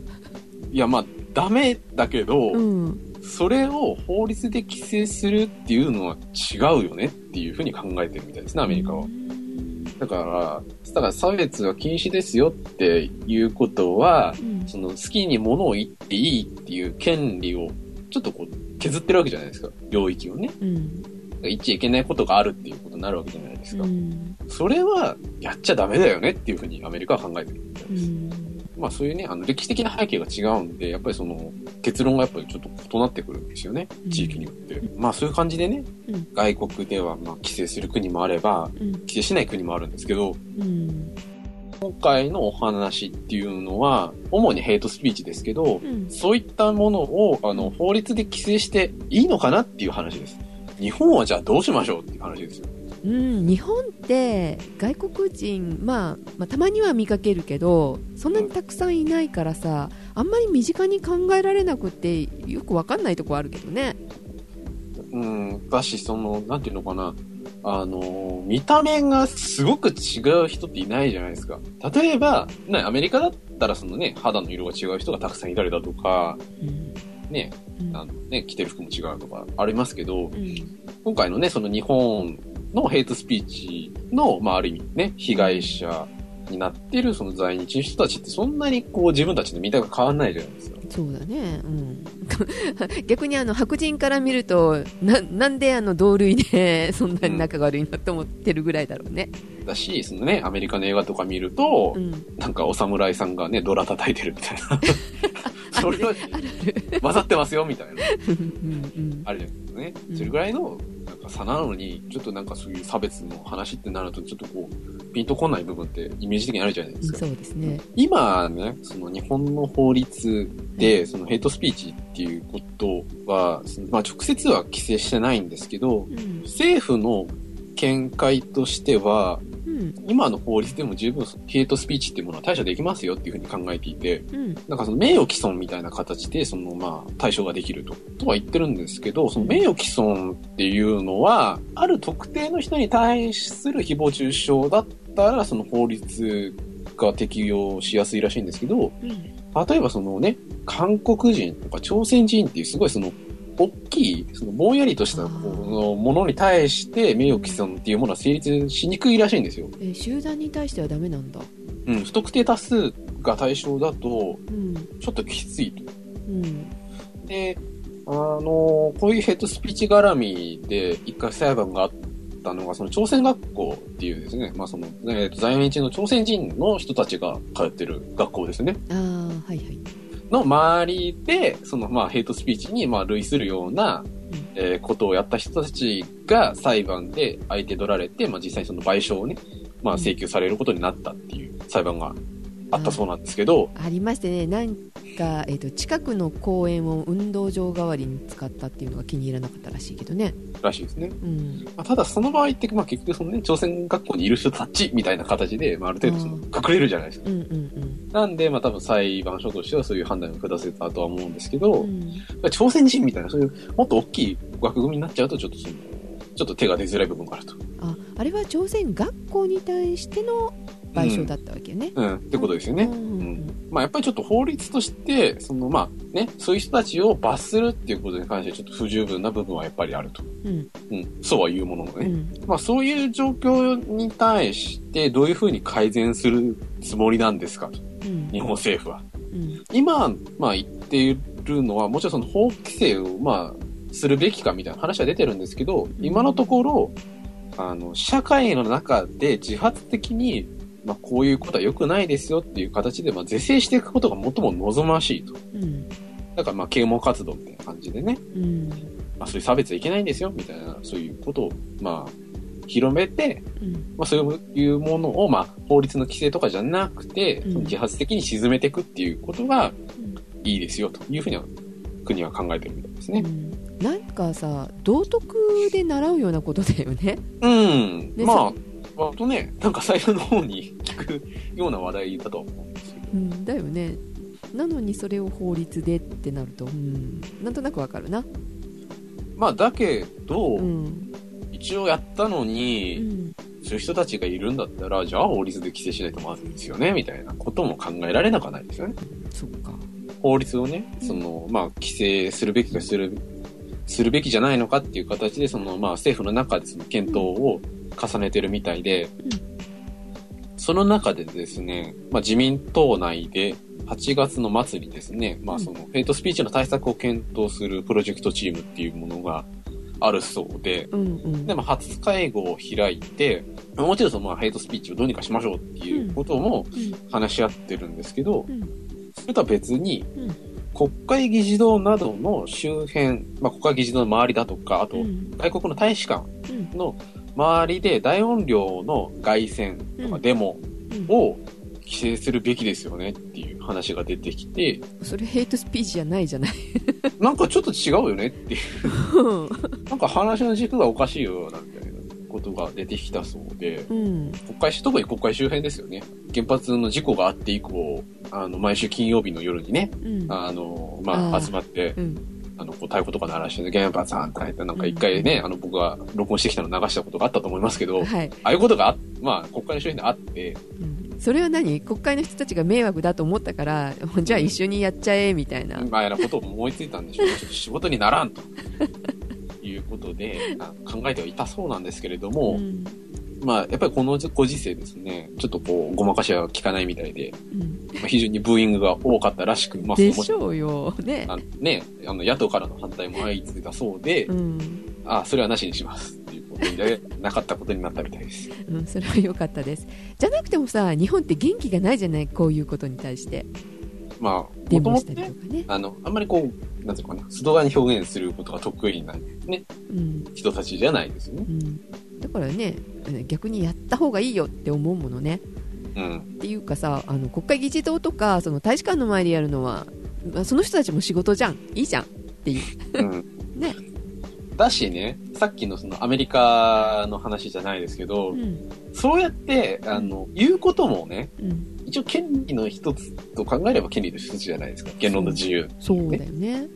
[SPEAKER 3] いや、まあ、ダメだけど、
[SPEAKER 1] うん。
[SPEAKER 3] それを法律で規制するっていうのは違うよねっていうふうに考えてるみたいですね、アメリカは。だから、だから差別は禁止ですよっていうことは、
[SPEAKER 1] うん。
[SPEAKER 3] その好きに物を言っていいっていう権利をちょっとこう削ってるわけじゃないですか。領域をね。
[SPEAKER 1] うん。
[SPEAKER 3] 言っちゃいけないことがあるっていうことになるわけじゃないですか。
[SPEAKER 1] うん。
[SPEAKER 3] それはやっちゃダメだよねっていうふうにアメリカは考えてるみたいです。
[SPEAKER 1] うん。
[SPEAKER 3] まあそういうね、あの歴史的な背景が違うんで、やっぱりその結論がやっぱりちょっと異なってくるんですよね
[SPEAKER 1] うん。
[SPEAKER 3] 地域によって。まあそういう感じでね、
[SPEAKER 1] うん
[SPEAKER 3] 外国ではまあ規制する国もあれば、
[SPEAKER 1] うん。
[SPEAKER 3] 規制しない国もあるんですけど、
[SPEAKER 1] うん。
[SPEAKER 3] 今回のお話っていうのは、主にヘイトスピーチですけど、
[SPEAKER 1] うん。
[SPEAKER 3] そういったものを、あの、法律で規制していいのかなっていう話です。日本はじゃあどうしましょうっていう話ですよ。
[SPEAKER 1] うん、日本って外国人、まあ、まあたまには見かけるけどそんなにたくさんいないからさあんまり身近に考えられなくてよくわかんないとこあるけどね。
[SPEAKER 3] うん、だし、その、なんていうのかな。あの、見た目がすごく違う人っていないじゃないですか。例えば、ね、アメリカだったらそのね、肌の色が違う人がたくさんいたりだとか、
[SPEAKER 1] うん
[SPEAKER 3] ね、
[SPEAKER 1] うん
[SPEAKER 3] あのね、着てる服も違うとかありますけど、
[SPEAKER 1] うん
[SPEAKER 3] 今回のね、その日本のヘイトスピーチの、まあある意味ね、被害者になってるその在日の人たちってそんなにこう自分たちの見た目が変わんないじゃないですか。
[SPEAKER 1] そうだね、うん、逆にあの白人から見るとななんであの同類で そんなに仲が悪いのと思ってるぐらいだろうね。
[SPEAKER 3] だし、そのね、アメリカの映画とか見ると、
[SPEAKER 1] うん、
[SPEAKER 3] なんかお侍さんがね、ドラ叩いてるみたいな。それは。混ざってますよみたいな。
[SPEAKER 1] うんうん
[SPEAKER 3] あるじゃないですかね
[SPEAKER 1] う。ん
[SPEAKER 3] それぐらいの、差なのに、ちょっとなんかそういう差別の話ってなると、ちょっとこう、ピンとこない部分ってイメージ的にあるじゃないですか。
[SPEAKER 1] そうですね。
[SPEAKER 3] 今ね、その日本の法律で、そのヘイトスピーチっていうことは、まあ直接は規制してないんですけど、
[SPEAKER 1] うん
[SPEAKER 3] 政府の見解としては、
[SPEAKER 1] うん
[SPEAKER 3] 今の法律でも十分ヘイトスピーチっていうものは対処できますよっていうふうに考えていて、
[SPEAKER 1] うん。
[SPEAKER 3] なんかその名誉毀損みたいな形で、そのまあ対処ができると、とは言ってるんですけど、その名誉毀損っていうのは、ある特定の人に対する誹謗中傷だったら、その法律が適用しやすいらしいんですけど、
[SPEAKER 1] うん。
[SPEAKER 3] 例えばそのね、韓国人とか朝鮮人っていうすごいその、大きい、そのぼんやりとしたものに対して名誉毀損っていうものは成立しにくいらしいんですよ。
[SPEAKER 1] えー集団に対してはダメなんだ。
[SPEAKER 3] うん、不特定多数が対象だと、
[SPEAKER 1] うん
[SPEAKER 3] ちょっときついと。
[SPEAKER 1] うん
[SPEAKER 3] で、あの、こういうヘッドスピーチ絡みで一回裁判があったのが、その朝鮮学校っていうですね、まあその、えーと在日の朝鮮人の人たちが通ってる学校ですね。
[SPEAKER 1] ああはいはい。
[SPEAKER 3] の周りで、そのまあヘイトスピーチにまあ類するような、えーことをやった人たちが裁判で相手取られて、まあ実際にその賠償をね、まあ請求されることになったっていう裁判があったそうなんですけど、
[SPEAKER 1] ありましてね、なんか、えー、と近くの公園を運動場代わりに使ったっていうのが気に入らなかったらしいけどね。
[SPEAKER 3] らしいですね。
[SPEAKER 1] うん、
[SPEAKER 3] まあ、ただその場合って、まあ結局そのね、朝鮮学校にいる人たちみたいな形で、まあある程度その
[SPEAKER 1] うん
[SPEAKER 3] 隠れるじゃないですか。
[SPEAKER 1] うん、うん、
[SPEAKER 3] なんで、まあ多分裁判所としてはそういう判断を下せたとは思うんですけど、
[SPEAKER 1] うん。うん
[SPEAKER 3] 朝鮮人みたいな、そういうもっと大きい枠組みになっちゃうと、ちょっとその、ちょっと手が出づらい部分があると。
[SPEAKER 1] ああれは朝鮮学校に対しての賠償だったわけよね。
[SPEAKER 3] うん、ってことですよね。
[SPEAKER 1] うん
[SPEAKER 3] うんまあやっぱりちょっと法律として、そのまあね、そういう人たちを罰するっていうことに関してちょっと不十分な部分はやっぱりあると。
[SPEAKER 1] うん
[SPEAKER 3] うん、そうは言うもののね。
[SPEAKER 1] うん
[SPEAKER 3] まあそういう状況に対してどういうふうに改善するつもりなんですかと。
[SPEAKER 1] うん
[SPEAKER 3] 日本政府は。
[SPEAKER 1] うん
[SPEAKER 3] 今、まあ言っているのは、もちろんその法規制をまあするべきかみたいな話は出てるんですけど、今のところ、あの、社会の中で自発的に、まあこういうことは良くないですよっていう形で、まあ是正していくことが最も望ましいと。
[SPEAKER 1] うん。
[SPEAKER 3] だからまあ啓蒙活動みたいな感じでね、
[SPEAKER 1] うん。
[SPEAKER 3] まあ、そういう差別はいけないんですよ、みたいな、そういうことを、まあ、広めて、
[SPEAKER 1] うん。
[SPEAKER 3] まあ、そういうものを、まあ、法律の規制とかじゃなくて、自発的に沈めていくっていうことが
[SPEAKER 1] うん。
[SPEAKER 3] いいですよ、というふうには、国は考えてるみたいですね。
[SPEAKER 1] うん。なんかさ道徳で習うようなことだよね。
[SPEAKER 3] うん。
[SPEAKER 1] で
[SPEAKER 3] まあ、割とね、なんか最初の方に聞くような話題だとは思うんですけど。
[SPEAKER 1] うんだよね。なのにそれを法律でってなるとうんなんとなくわかるな。
[SPEAKER 3] まあ、だけど、
[SPEAKER 1] うん。
[SPEAKER 3] 一応やったの
[SPEAKER 1] う
[SPEAKER 3] に、
[SPEAKER 1] ん。
[SPEAKER 3] そういう人たちがいるんだったら、じゃあ法律で規制しないとまずいですよね、みたいなことも考えられなくはないですよね。
[SPEAKER 1] そっか。
[SPEAKER 3] 法律をね、
[SPEAKER 1] うん。
[SPEAKER 3] その、まあ、規制するべきかする、するべきじゃないのかっていう形で、その、まあ、政府の中でその検討を重ねてるみたいで、その中でですね、まあ、自民党内で、8月の末にですね、まあ、その、ヘイトスピーチの対策を検討するプロジェクトチームっていうものがあるそうで、
[SPEAKER 1] うんうん。
[SPEAKER 3] でも初会合を開いて、もちろんそのまあヘイトスピーチをどうにかしましょうっていうことも
[SPEAKER 1] うん。
[SPEAKER 3] 話し合ってるんですけど、
[SPEAKER 1] うん。
[SPEAKER 3] それとは別に
[SPEAKER 1] うん。
[SPEAKER 3] 国会議事堂などの周辺、まあ、国会議事堂の周りだとか、あと
[SPEAKER 1] うん。
[SPEAKER 3] 外国の大使館
[SPEAKER 1] うん。
[SPEAKER 3] の周りで大音量の外線とかデモ
[SPEAKER 1] うん。
[SPEAKER 3] を規制するべきですよねっていう話が出てきて、
[SPEAKER 1] それヘイトスピーチじゃないじゃない。
[SPEAKER 3] なんかちょっと違うよねっていう、なんか話の軸がおかしいよなみたいなことが出てきたそうで、
[SPEAKER 1] うん。
[SPEAKER 3] 国会、特に国会周辺ですよね。原発の事故があって以降、あの、毎週金曜日の夜にね、
[SPEAKER 1] うん。
[SPEAKER 3] あの、まあ、集まって、
[SPEAKER 1] うん
[SPEAKER 3] あの、こう、太鼓とか鳴らして、原発反対って、なんか一回ね、あの、僕が録音してきたの流したことがあったと思いますけど、あ
[SPEAKER 1] はい、
[SPEAKER 3] あいうことがあ、まあ、国会の周辺であって、
[SPEAKER 1] うん、それは何？国会の人たちが迷惑だと思ったからじゃあ一緒にやっちゃえみたいな、
[SPEAKER 3] まあ、やなことを思いついたんでしょう。ちょっと仕事にならんと。いうことで、あ考えてはいたそうなんですけれども、
[SPEAKER 1] うん
[SPEAKER 3] まあ、やっぱりこのご時世ですね、ちょっとこう、ごまかしは効かないみたいで、
[SPEAKER 1] うん。
[SPEAKER 3] まあ、非常にブーイングが多かったらしく、まあ、
[SPEAKER 1] でしょうよ。ね。
[SPEAKER 3] あのね、あの野党からの反対も相次いだそうで、
[SPEAKER 1] うん、
[SPEAKER 3] あそれはなしにしますっていうことで、なかったことになったみたいです。
[SPEAKER 1] うん、それは良かったです。じゃなくてもさ日本って元気がないじゃない？こういうことに対して。
[SPEAKER 3] まあ、ともとね。あの、あんまりこう、なんていうのかな、外側に表現することが得意なね、
[SPEAKER 1] うん。
[SPEAKER 3] 人たちじゃないですよね。
[SPEAKER 1] うん、だからね逆にやった方がいいよって思うものね。
[SPEAKER 3] うん。
[SPEAKER 1] っていうかさあの国会議事堂とかその大使館の前でやるのはまあその人たちも仕事じゃん。いいじゃん。っていう。
[SPEAKER 3] うん。
[SPEAKER 1] ね。
[SPEAKER 3] だしね、さっきのそのアメリカの話じゃないですけど、
[SPEAKER 1] うん。
[SPEAKER 3] そうやって、あの、言うこともね、
[SPEAKER 1] うん。
[SPEAKER 3] 一応権利の一つと考えれば権利の一つじゃないですか。言論の自由。
[SPEAKER 1] そうだよね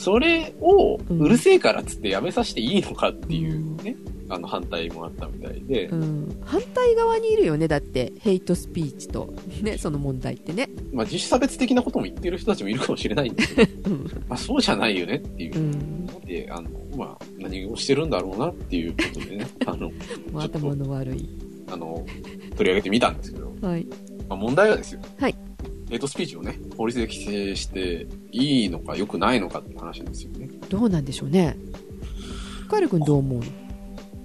[SPEAKER 3] それを、
[SPEAKER 1] うん。
[SPEAKER 3] うるせえからっつってやめさせていいのかっていうね、あの反対もあったみたいで、
[SPEAKER 1] うん、反対側にいるよねだって。ヘイトスピーチと、ね、その問題ってね、
[SPEAKER 3] まあ自主差別的なことも言ってる人たちもいるかもしれないんですけど、
[SPEAKER 1] うん。
[SPEAKER 3] まあそうじゃないよねっていう。
[SPEAKER 1] う。ん、
[SPEAKER 3] ので、あの、まあ何をしてるんだろうなっていうことでね、あの、
[SPEAKER 1] まあ頭の悪い。
[SPEAKER 3] あの、取り上げてみたんですけど、
[SPEAKER 1] はい。
[SPEAKER 3] まあ問題はですよ。
[SPEAKER 1] はい。
[SPEAKER 3] ヘイトスピーチをね、法律で規制していいのか良くないのかって話ですよね。
[SPEAKER 1] どうなんでしょうね。カエル君どう思うの？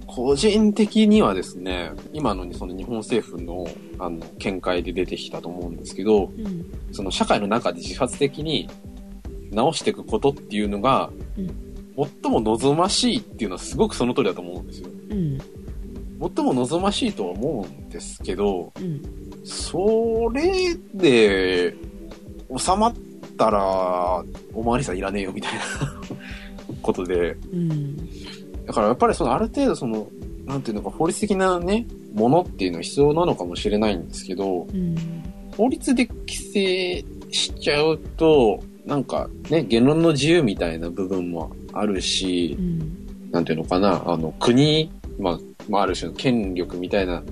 [SPEAKER 3] 個人的にはですね、今のその日本政府のあの見解で出てきたと思うんですけど、
[SPEAKER 1] うん。
[SPEAKER 3] その社会の中で自発的に直していくことっていうのが、
[SPEAKER 1] うん。
[SPEAKER 3] 最も望ましいっていうのはすごくその通りだと思うんですよ。
[SPEAKER 1] うん
[SPEAKER 3] 最も望ましいとは思うんですけど、
[SPEAKER 1] うん
[SPEAKER 3] それで収まったら、おまわりさんいらねえよみたいな ことで、
[SPEAKER 1] うん
[SPEAKER 3] だからやっぱりそのある程度その、なんていうのか法律的なね、ものっていうのは必要なのかもしれないんですけど、
[SPEAKER 1] うん
[SPEAKER 3] 法律で規制しちゃうと、なんかね、言論の自由みたいな部分もあるし
[SPEAKER 1] う、ん。
[SPEAKER 3] なんていうのかな、あの、国、まあ、まあ、ある種の権力みたいな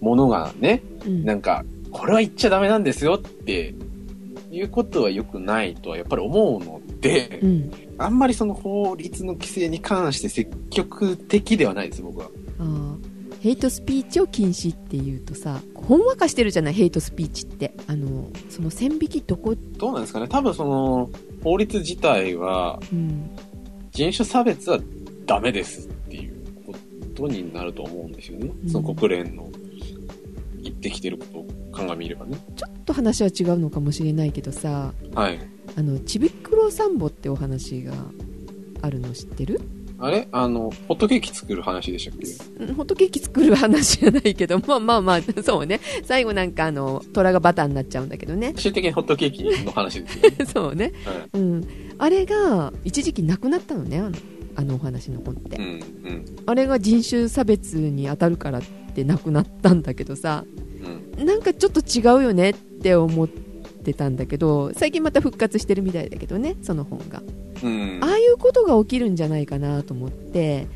[SPEAKER 3] ものがね、
[SPEAKER 1] うん。
[SPEAKER 3] なんか、これは言っちゃダメなんですよっていうことは良くないとはやっぱり思うので、
[SPEAKER 1] うん。
[SPEAKER 3] あんまりその法律の規制に関して積極的ではないです、僕は。
[SPEAKER 1] あー。ヘイトスピーチを禁止っていうとさほんわかしてるじゃない？ヘイトスピーチって。あのその線引きどこ、
[SPEAKER 3] どうなんですかね？多分その、法律自体は、
[SPEAKER 1] うん。
[SPEAKER 3] 人種差別はダメですことになると思うんですよね。
[SPEAKER 1] うん
[SPEAKER 3] その国連の言ってきてることを鑑みればね。
[SPEAKER 1] ちょっと話は違うのかもしれないけどさ
[SPEAKER 3] はい。
[SPEAKER 1] あのちびっくろサンボってお話があるの知ってる？
[SPEAKER 3] あれ？あの、ホットケーキ作る話でしたっけ？
[SPEAKER 1] うんホットケーキ作る話じゃないけど、まあまあまあ、そうね。最後なんかあの、虎がバターになっちゃうんだけどね。
[SPEAKER 3] 最終的にホットケーキの話ですよね。
[SPEAKER 1] そうね。
[SPEAKER 3] はい
[SPEAKER 1] うん。あれが、一時期なくなったのね、あのあのお話の本って。
[SPEAKER 3] うん、うん、
[SPEAKER 1] あれが人種差別に当たるからってなくなったんだけどさ、
[SPEAKER 3] うん。
[SPEAKER 1] なんかちょっと違うよねって思ってたんだけど、最近また復活してるみたいだけどね、その本が。
[SPEAKER 3] うん。
[SPEAKER 1] ああいうことが起きるんじゃないかなと思って、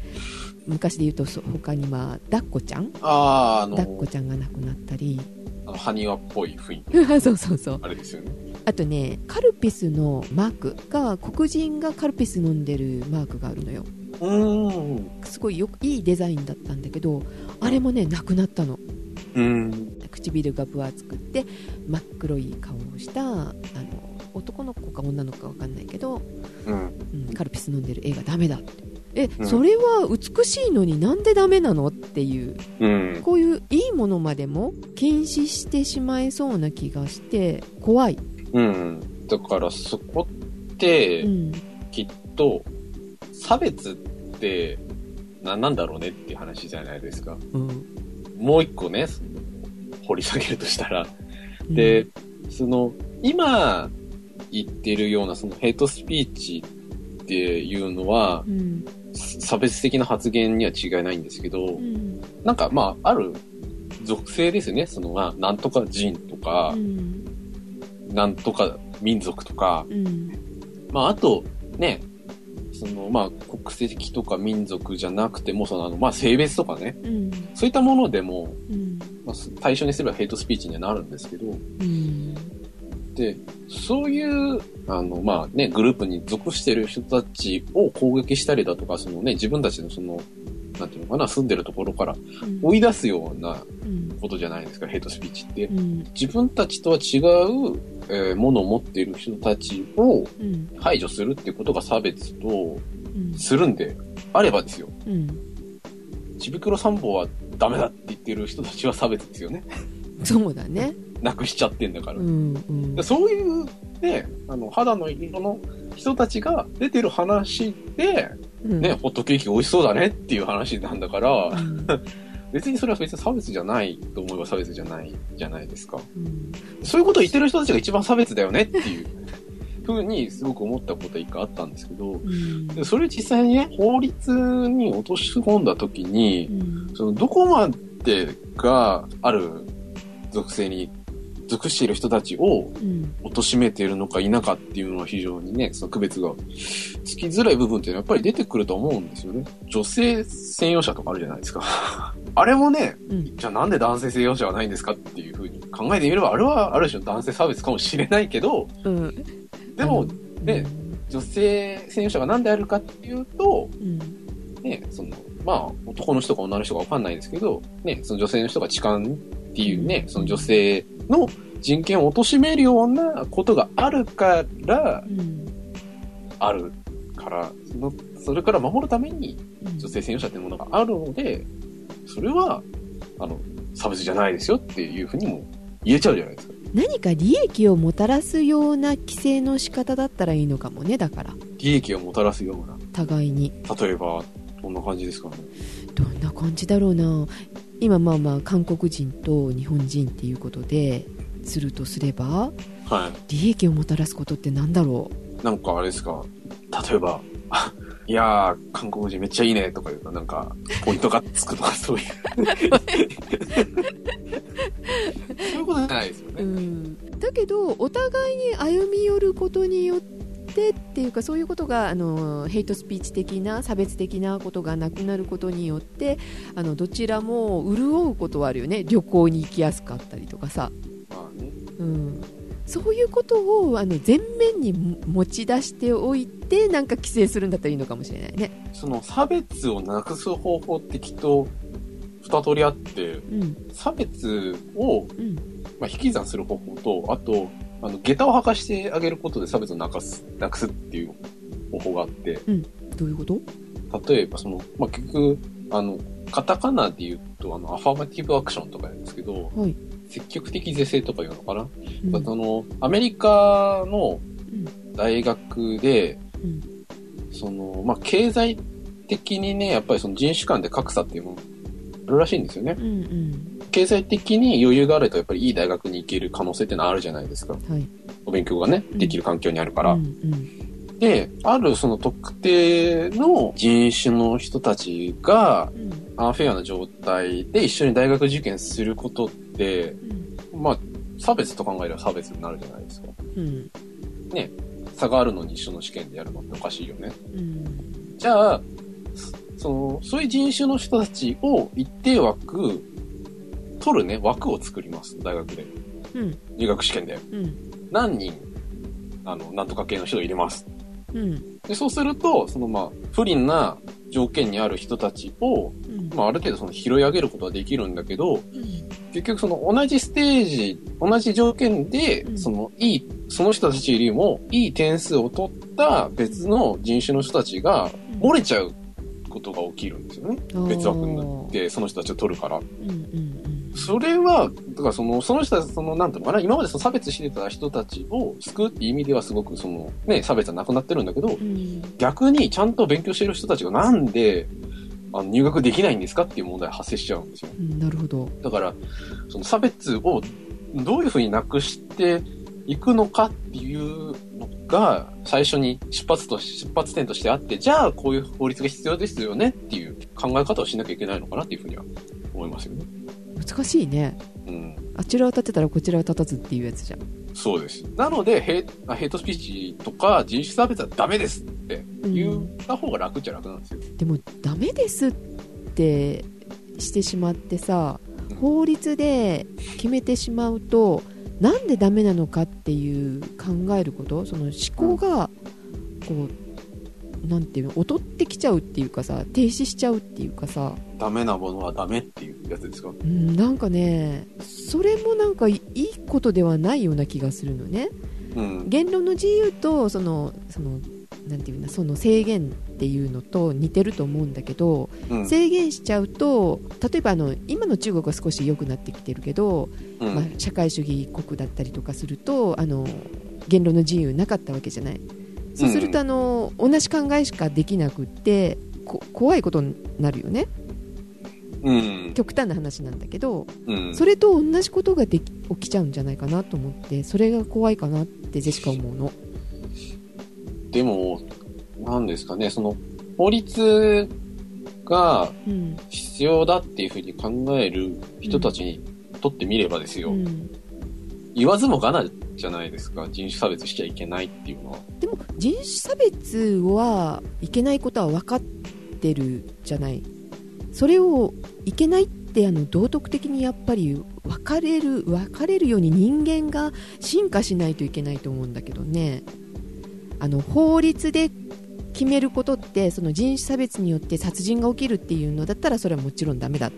[SPEAKER 1] 昔で言うとそ他にまあ、ダッコちゃん？
[SPEAKER 3] あー、あの、
[SPEAKER 1] ダッコちゃんが亡くなったり、
[SPEAKER 3] あの埴輪っぽい雰囲気。
[SPEAKER 1] そうそうそう。
[SPEAKER 3] あれですよね。
[SPEAKER 1] あとね、カルピスのマークが、黒人がカルピス飲んでるマークがあるのよ。
[SPEAKER 3] うーん。
[SPEAKER 1] すごいよいいデザインだったんだけど、あれもね、なくなったの。
[SPEAKER 3] うん。
[SPEAKER 1] 唇が分厚くって、真っ黒い顔をした、あの、男の子か女の子か分かんないけど、
[SPEAKER 3] うん。
[SPEAKER 1] うん、カルピス飲んでる絵がダメだって。え、
[SPEAKER 3] うん
[SPEAKER 1] それは美しいのになんでダメなのっていう
[SPEAKER 3] うん。
[SPEAKER 1] こういういいものまでも禁止してしまいそうな気がして怖い、
[SPEAKER 3] うん。だからそこって、
[SPEAKER 1] うん、
[SPEAKER 3] きっと、差別って何なんだろうねっていう話じゃないですか。
[SPEAKER 1] うん、
[SPEAKER 3] もう一個ね、掘り下げるとしたら。で、その、今言ってるようなそのヘイトスピーチっていうのは、
[SPEAKER 1] うん
[SPEAKER 3] 差別的な発言には違いないんですけど、
[SPEAKER 1] うん
[SPEAKER 3] なんかまあ、ある属性ですよね。その、まあ、なんとか人とか
[SPEAKER 1] う、ん
[SPEAKER 3] なんとか民族とか、
[SPEAKER 1] うん。
[SPEAKER 3] まあ、あと、ね、その、まあ、国籍とか民族じゃなくても、その、あの、まあ、性別とかね、
[SPEAKER 1] うん。
[SPEAKER 3] そういったものでも、
[SPEAKER 1] うん。
[SPEAKER 3] まあ、対象にすればヘイトスピーチにはなるんですけど、
[SPEAKER 1] うん。
[SPEAKER 3] で、そういう、あの、まあね、グループに属してる人たちを攻撃したりだとか、そのね、自分たちのその、なんていうのかな、住んでるところから追い出すような
[SPEAKER 1] うん
[SPEAKER 3] ことじゃないですか、ヘイトスピーチって。
[SPEAKER 1] うん
[SPEAKER 3] 自分たちとは違う、えーものを持っている人たちを
[SPEAKER 1] うん
[SPEAKER 3] 排除するっていうことが差別と
[SPEAKER 1] うん
[SPEAKER 3] するんであればですよ。
[SPEAKER 1] うん
[SPEAKER 3] ちびくろ三本はダメだって言ってる人たちは差別ですよね。
[SPEAKER 1] そうだね。
[SPEAKER 3] なくしちゃってんだから。
[SPEAKER 1] う。んうん。
[SPEAKER 3] でそういうね、あの、肌の色の人たちが出てる話で、
[SPEAKER 1] うん。
[SPEAKER 3] ね、ホットケーキ美味しそうだねっていう話なんだから、
[SPEAKER 1] うん。
[SPEAKER 3] 別にそれは別に差別じゃないと思えば差別じゃないじゃないですか。
[SPEAKER 1] うん。
[SPEAKER 3] そういうことを言ってる人たちが一番差別だよねっていうふうにすごく思ったことが一回あったんですけど、
[SPEAKER 1] うん。
[SPEAKER 3] でそれ実際にね、法律に落とし込んだ時に
[SPEAKER 1] う、ん。
[SPEAKER 3] そのどこまでがある属性に属している人たちを
[SPEAKER 1] うん。
[SPEAKER 3] 貶めているのか否かっていうのは非常にね、その区別がつきづらい部分っていうのはやっぱり出てくると思うんですよね。女性専用車とかあるじゃないですか。あれもね、
[SPEAKER 1] うん。
[SPEAKER 3] じゃあなんで男性専用車はないんですかっていうふうに考えてみれば、あれはある種の男性差別かもしれないけど、
[SPEAKER 1] うん。
[SPEAKER 3] でも、
[SPEAKER 1] うん。
[SPEAKER 3] ね女性専用車がなんであるかっていうと、
[SPEAKER 1] うん。
[SPEAKER 3] ね、その、まあ、男の人か女の人かわかんないですけど、ね、その女性の人が痴漢っていうね、その女性の人権を貶めるようなことがあるから、
[SPEAKER 1] うん
[SPEAKER 3] あるから、その、それから守るために
[SPEAKER 1] うん。
[SPEAKER 3] 女性専用車っていうものがあるので、それは、あの、差別じゃないですよっていうふうにも言えちゃうじゃないですか。
[SPEAKER 1] 何か利益をもたらすような規制の仕方だったらいいのかもねだから。
[SPEAKER 3] 利益をもたらすような、
[SPEAKER 1] 互いに。
[SPEAKER 3] 例えば、どんな感じですかね。
[SPEAKER 1] どんな感じだろうな今まあまあ韓国人と日本人っていうことでするとすれば
[SPEAKER 3] は
[SPEAKER 1] 利益をもたらすことってなんだろ
[SPEAKER 3] い。なんかあれですか、例えば、あ いやー、韓国人めっちゃいいねとか言うと、なんか、ポイントがつくとか、そういう。そういうことじゃないですよ
[SPEAKER 1] う、う
[SPEAKER 3] ね。
[SPEAKER 1] ん、だけどお互いに歩み寄ることによってっていうかそういうことがあのヘイトスピーチ的な差別的なことがなくなることによってあのどちらも潤うことはあるよね。旅行に行きやすかったりとかさ。うん、そういうことをあの前面にも持ち出しておいてなんか規制するんだったらいいのかもしれないね。
[SPEAKER 3] その差別をなくす方法ってきっと二通りあって、
[SPEAKER 1] うん。
[SPEAKER 3] 差別を、
[SPEAKER 1] うん。
[SPEAKER 3] まあ、引き算する方法と、あと、あの、下駄を履かしてあげることで差別をなくす、なくすっていう方法があって、
[SPEAKER 1] どういうこと？
[SPEAKER 3] 例えばその、まあ、結局、あの、カタカナで言うと、あの、アファーマティブアクションとか言うんですけど、
[SPEAKER 1] はい。
[SPEAKER 3] 積極的是正とか言うのかな、
[SPEAKER 1] うん。
[SPEAKER 3] あの、アメリカの
[SPEAKER 1] うん。
[SPEAKER 3] 大学で、
[SPEAKER 1] うん。
[SPEAKER 3] その、まあ、経済的にね、やっぱりその人種間で格差っていうものあるらしいんですよね。
[SPEAKER 1] うんうん
[SPEAKER 3] 経済的に余裕があるとやっぱりいい大学に行ける可能性ってのはあるじゃないですか。
[SPEAKER 1] はい
[SPEAKER 3] お勉強がね、
[SPEAKER 1] うん
[SPEAKER 3] できる環境にあるから。
[SPEAKER 1] うんうん
[SPEAKER 3] で、あるその特定の人種の人たちが、
[SPEAKER 1] うん
[SPEAKER 3] アンフェアな状態で一緒に大学受験することって、
[SPEAKER 1] うん
[SPEAKER 3] まあ、差別と考えれば差別になるじゃないですか。
[SPEAKER 1] うん
[SPEAKER 3] 差があるのに一緒の試験でやるのっておかしいよね。
[SPEAKER 1] うん
[SPEAKER 3] じゃあ、そその、そういう人種の人たちを一定枠、取るね、枠を作ります、大学で。
[SPEAKER 1] うん。
[SPEAKER 3] 入学試験で。
[SPEAKER 1] うん。
[SPEAKER 3] 何人、あの、なんとか系の人を入れます。
[SPEAKER 1] うん。
[SPEAKER 3] で、そうすると、そのまあ、不倫な条件にある人たちを、
[SPEAKER 1] うん。
[SPEAKER 3] まあ、ある程度その拾い上げることはできるんだけど、
[SPEAKER 1] うん。
[SPEAKER 3] 結局その同じステージ、同じ条件で
[SPEAKER 1] う、ん。
[SPEAKER 3] そのいい、その人たちよりもいい点数を取った別の人種の人たちが漏れちゃうことが起きるんですよね。別枠になって、その人たちを取るから。
[SPEAKER 1] うんうん
[SPEAKER 3] それは、だからその、その人たち、その、なんていうのかな、今までその差別してた人たちを救うっていう意味ではすごくその、ね、差別はなくなってるんだけど
[SPEAKER 1] う、ん
[SPEAKER 3] 逆にちゃんと勉強してる人たちがなんで、あの入学できないんですかっていう問題が発生しちゃうんですよ。
[SPEAKER 1] うんなるほど
[SPEAKER 3] だから、その差別をどういうふうになくしていくのかっていうのが、最初に出発とし、出発点としてあって、じゃあこういう法律が必要ですよねっていう考え方をしなきゃいけないのかなっていうふうには思いますよね。
[SPEAKER 1] 難しいね
[SPEAKER 3] うん。
[SPEAKER 1] あちらを立てたらこちらを立たずっていうやつじゃん
[SPEAKER 3] そうです。なので、ヘイあヘイトスピーチとか人種差別はダメですって言った方が楽っちゃ楽なんですよ。
[SPEAKER 1] でもダメですってしてしまってさ法律で決めてしまうとなんでダメなのかっていう考えることその思考がこうなんていうの劣ってきちゃうっていうかさ停止しちゃうっていうかさ。
[SPEAKER 3] ダメなものはダメっていうやつですか？
[SPEAKER 1] うんなんかねそれもなんかいいいことではないような気がするのね。
[SPEAKER 3] うん。
[SPEAKER 1] 言論の自由とそのそのなんていうのその制限っていうのと似てると思うんだけど
[SPEAKER 3] うん。
[SPEAKER 1] 制限しちゃうと例えばあの今の中国は少し良くなってきてるけど、
[SPEAKER 3] うん
[SPEAKER 1] まあ、社会主義国だったりとかするとあの言論の自由なかったわけじゃないそうするとあの、同じ考えしかできなくってこ怖いことになるよね
[SPEAKER 3] うん。
[SPEAKER 1] 極端な話なんだけど、
[SPEAKER 3] うん。
[SPEAKER 1] それと同じことができ起きちゃうんじゃないかなと思ってそれが怖いかなってジェシカ思うの。
[SPEAKER 3] でも、なんですかね、その、法律が
[SPEAKER 1] うん
[SPEAKER 3] 必要だっていうふうに考える人たちにとってみればですよ、
[SPEAKER 1] うん。
[SPEAKER 3] 言わずもがなじゃないですか、人種差別しちゃいけないっていうのは。
[SPEAKER 1] でも人種差別はいけないことは分かってるじゃない。それをいけないってあの道徳的にやっぱり分かれる分かれるように人間が進化しないといけないと思うんだけどねあの法律で決めることってその人種差別によって殺人が起きるっていうのだったらそれはもちろんダメだ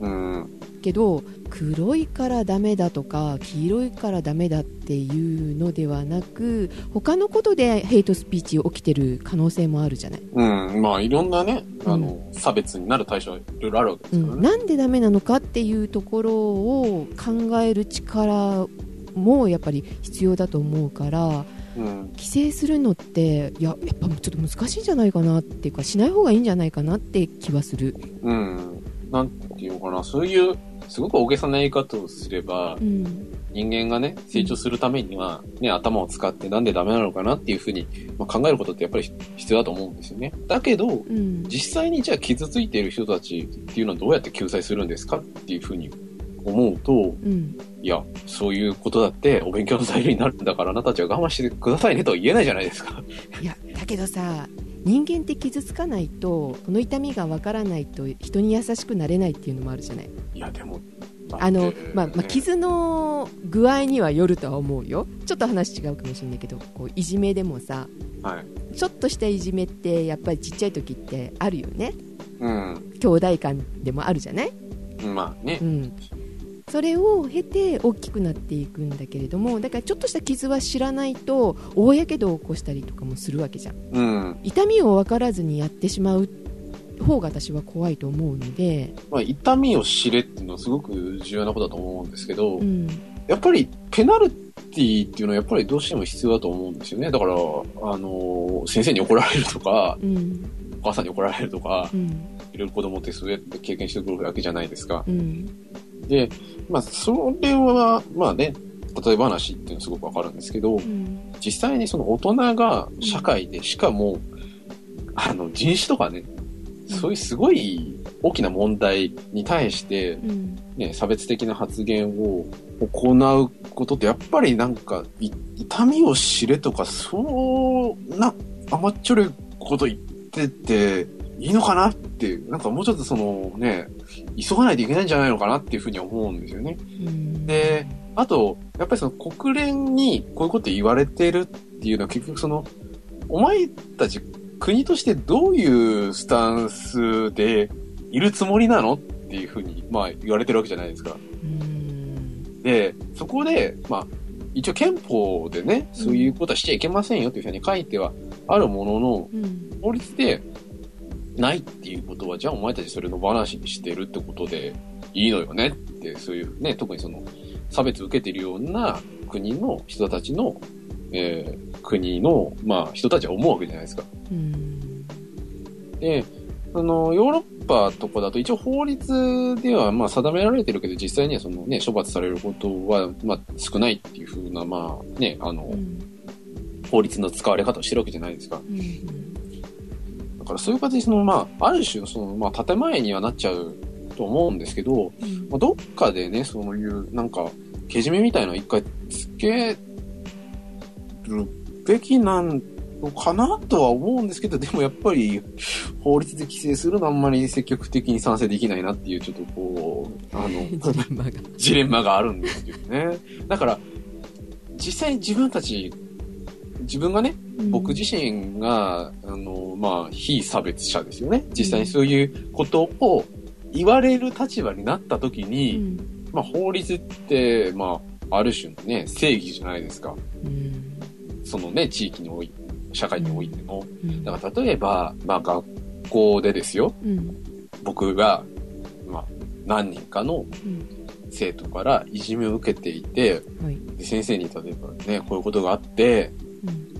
[SPEAKER 3] うん。
[SPEAKER 1] けど黒いからダメだとか黄色いからダメだっていうのではなく他のことでヘイトスピーチ起きてる可能性もあるじゃない、
[SPEAKER 3] うん。まあ、いろんなね、あの、差別になる対象はいろいろあるわけですからね。
[SPEAKER 1] うん、なんでダメなのかっていうところを考える力もやっぱり必要だと思うから
[SPEAKER 3] うん。
[SPEAKER 1] 規制するのっていややっぱちょっと難しいんじゃないかなっていうかしない方がいいんじゃないかなって気はする、
[SPEAKER 3] うん。なんていうのかな、そういう、すごく大げさな言い方をすれば
[SPEAKER 1] う、ん
[SPEAKER 3] 人間がね、成長するためには、ね、頭を使ってなんでダメなのかなっていうふうに、まあ、考えることってやっぱり必要だと思うんですよね。だけど、
[SPEAKER 1] うん
[SPEAKER 3] 実際にじゃあ傷ついている人たちっていうのはどうやって救済するんですかっていうふうに思うと、
[SPEAKER 1] うん
[SPEAKER 3] いや、そういうことだってお勉強の材料になるんだからあなたたちは我慢してくださいねとは言えないじゃないですか。
[SPEAKER 1] いやだけどさ人間って傷つかないとこの痛みがわからないと人に優しくなれないっていうのもあるじゃない
[SPEAKER 3] いや、でも、
[SPEAKER 1] あの、まあまあ、
[SPEAKER 3] ね
[SPEAKER 1] 傷の具合にはよるとは思うよちょっと話違うかもしれないけどこういじめでもさ
[SPEAKER 3] はい。
[SPEAKER 1] ちょっとしたいじめってやっぱりちっちゃい時ってあるよね
[SPEAKER 3] うん。
[SPEAKER 1] 兄弟間でもあるじゃない、
[SPEAKER 3] まあね
[SPEAKER 1] う。ん、それを経て大きくなっていくんだけれどもだからちょっとした傷は知らないと大やけどを起こしたりとかもするわけじゃん
[SPEAKER 3] うん。
[SPEAKER 1] 痛みを分からずにやってしまう方が私は怖いと思うので、
[SPEAKER 3] まあ、痛みを知れっていうのはすごく重要なことだと思うんですけど、
[SPEAKER 1] うん
[SPEAKER 3] やっぱりペナルテティっていうのはやっぱりどうしても必要だと思うんですよね。だから、あの、先生に怒られるとか、
[SPEAKER 1] うん
[SPEAKER 3] お母さんに怒られるとか、
[SPEAKER 1] うん
[SPEAKER 3] いろいろ子供ってそうやって経験してくるわけじゃないですか。
[SPEAKER 1] うん
[SPEAKER 3] で、まあ、それは、まあね、例え話っていうのはすごくわかるんですけど
[SPEAKER 1] う、ん。
[SPEAKER 3] 実際にその大人が社会で、しかも、あの、人種とかね、そういうすごい大きな問題に対して、
[SPEAKER 1] うん。
[SPEAKER 3] ね、差別的な発言を行うことって、やっぱりなんか、い痛みを知れとか、そうな、甘っちょろいこと言ってて、いいのかなって、なんかもうちょっとそのね、急がないといけないんじゃないのかなっていうふうに思うんですよね。
[SPEAKER 1] うん
[SPEAKER 3] で、あと、やっぱりその国連にこういうこと言われてるっていうのは結局その、お前たち国としてどういうスタンスでいるつもりなのっていうふうに、まあ言われてるわけじゃないですか。
[SPEAKER 1] うん
[SPEAKER 3] で、そこで、まあ、一応憲法でね、そういうことはしちゃいけませんよというふうに書いてはあるものの、
[SPEAKER 1] うん
[SPEAKER 3] 法律でないっていうことは、じゃあお前たちそれの話にしてるってことでいいのよねって、そういうね、特にその差別受けてるような国の人たちの、えー国の、まあ人たちは思うわけじゃないですか。
[SPEAKER 1] うん
[SPEAKER 3] で、あの、ヨーロッパとかだと一応法律ではまあ定められてるけど、実際にはそのね、処罰されることはまあ少ないっていうふうな、まあね、あの
[SPEAKER 1] う、ん
[SPEAKER 3] 法律の使われ方をしてるわけじゃないですか。
[SPEAKER 1] うん
[SPEAKER 3] だからそういう形でその、まあ、ある種、その、まあ、建前にはなっちゃうと思うんですけど、
[SPEAKER 1] うん
[SPEAKER 3] まあ、どっかでね、そういう、なんか、けじめみたいなのを一回つけるべきなんのかなとは思うんですけど、でもやっぱり、法律で規制するのはあんまり積極的に賛成できないなっていう、ちょっとこう、あの、
[SPEAKER 1] ジレンマが
[SPEAKER 3] あるんですよね。だから、実際に自分たち、自分がね、僕自身が、あの、まあ、非差別者ですよね。実際にそういうことを言われる立場になった時
[SPEAKER 1] う
[SPEAKER 3] に、
[SPEAKER 1] ん。
[SPEAKER 3] まあ、法律って、まあ、ある種のね、正義じゃないですか。
[SPEAKER 1] うん。
[SPEAKER 3] そのね、地域におい社会においても。
[SPEAKER 1] うん。
[SPEAKER 3] だから、例えば、まあ、学校でですよ。
[SPEAKER 1] うん。
[SPEAKER 3] 僕が、まあ、何人かの
[SPEAKER 1] うん。
[SPEAKER 3] 生徒からいじめを受けていて、
[SPEAKER 1] はい。
[SPEAKER 3] で先生に例えばね、こういうことがあって、
[SPEAKER 1] うん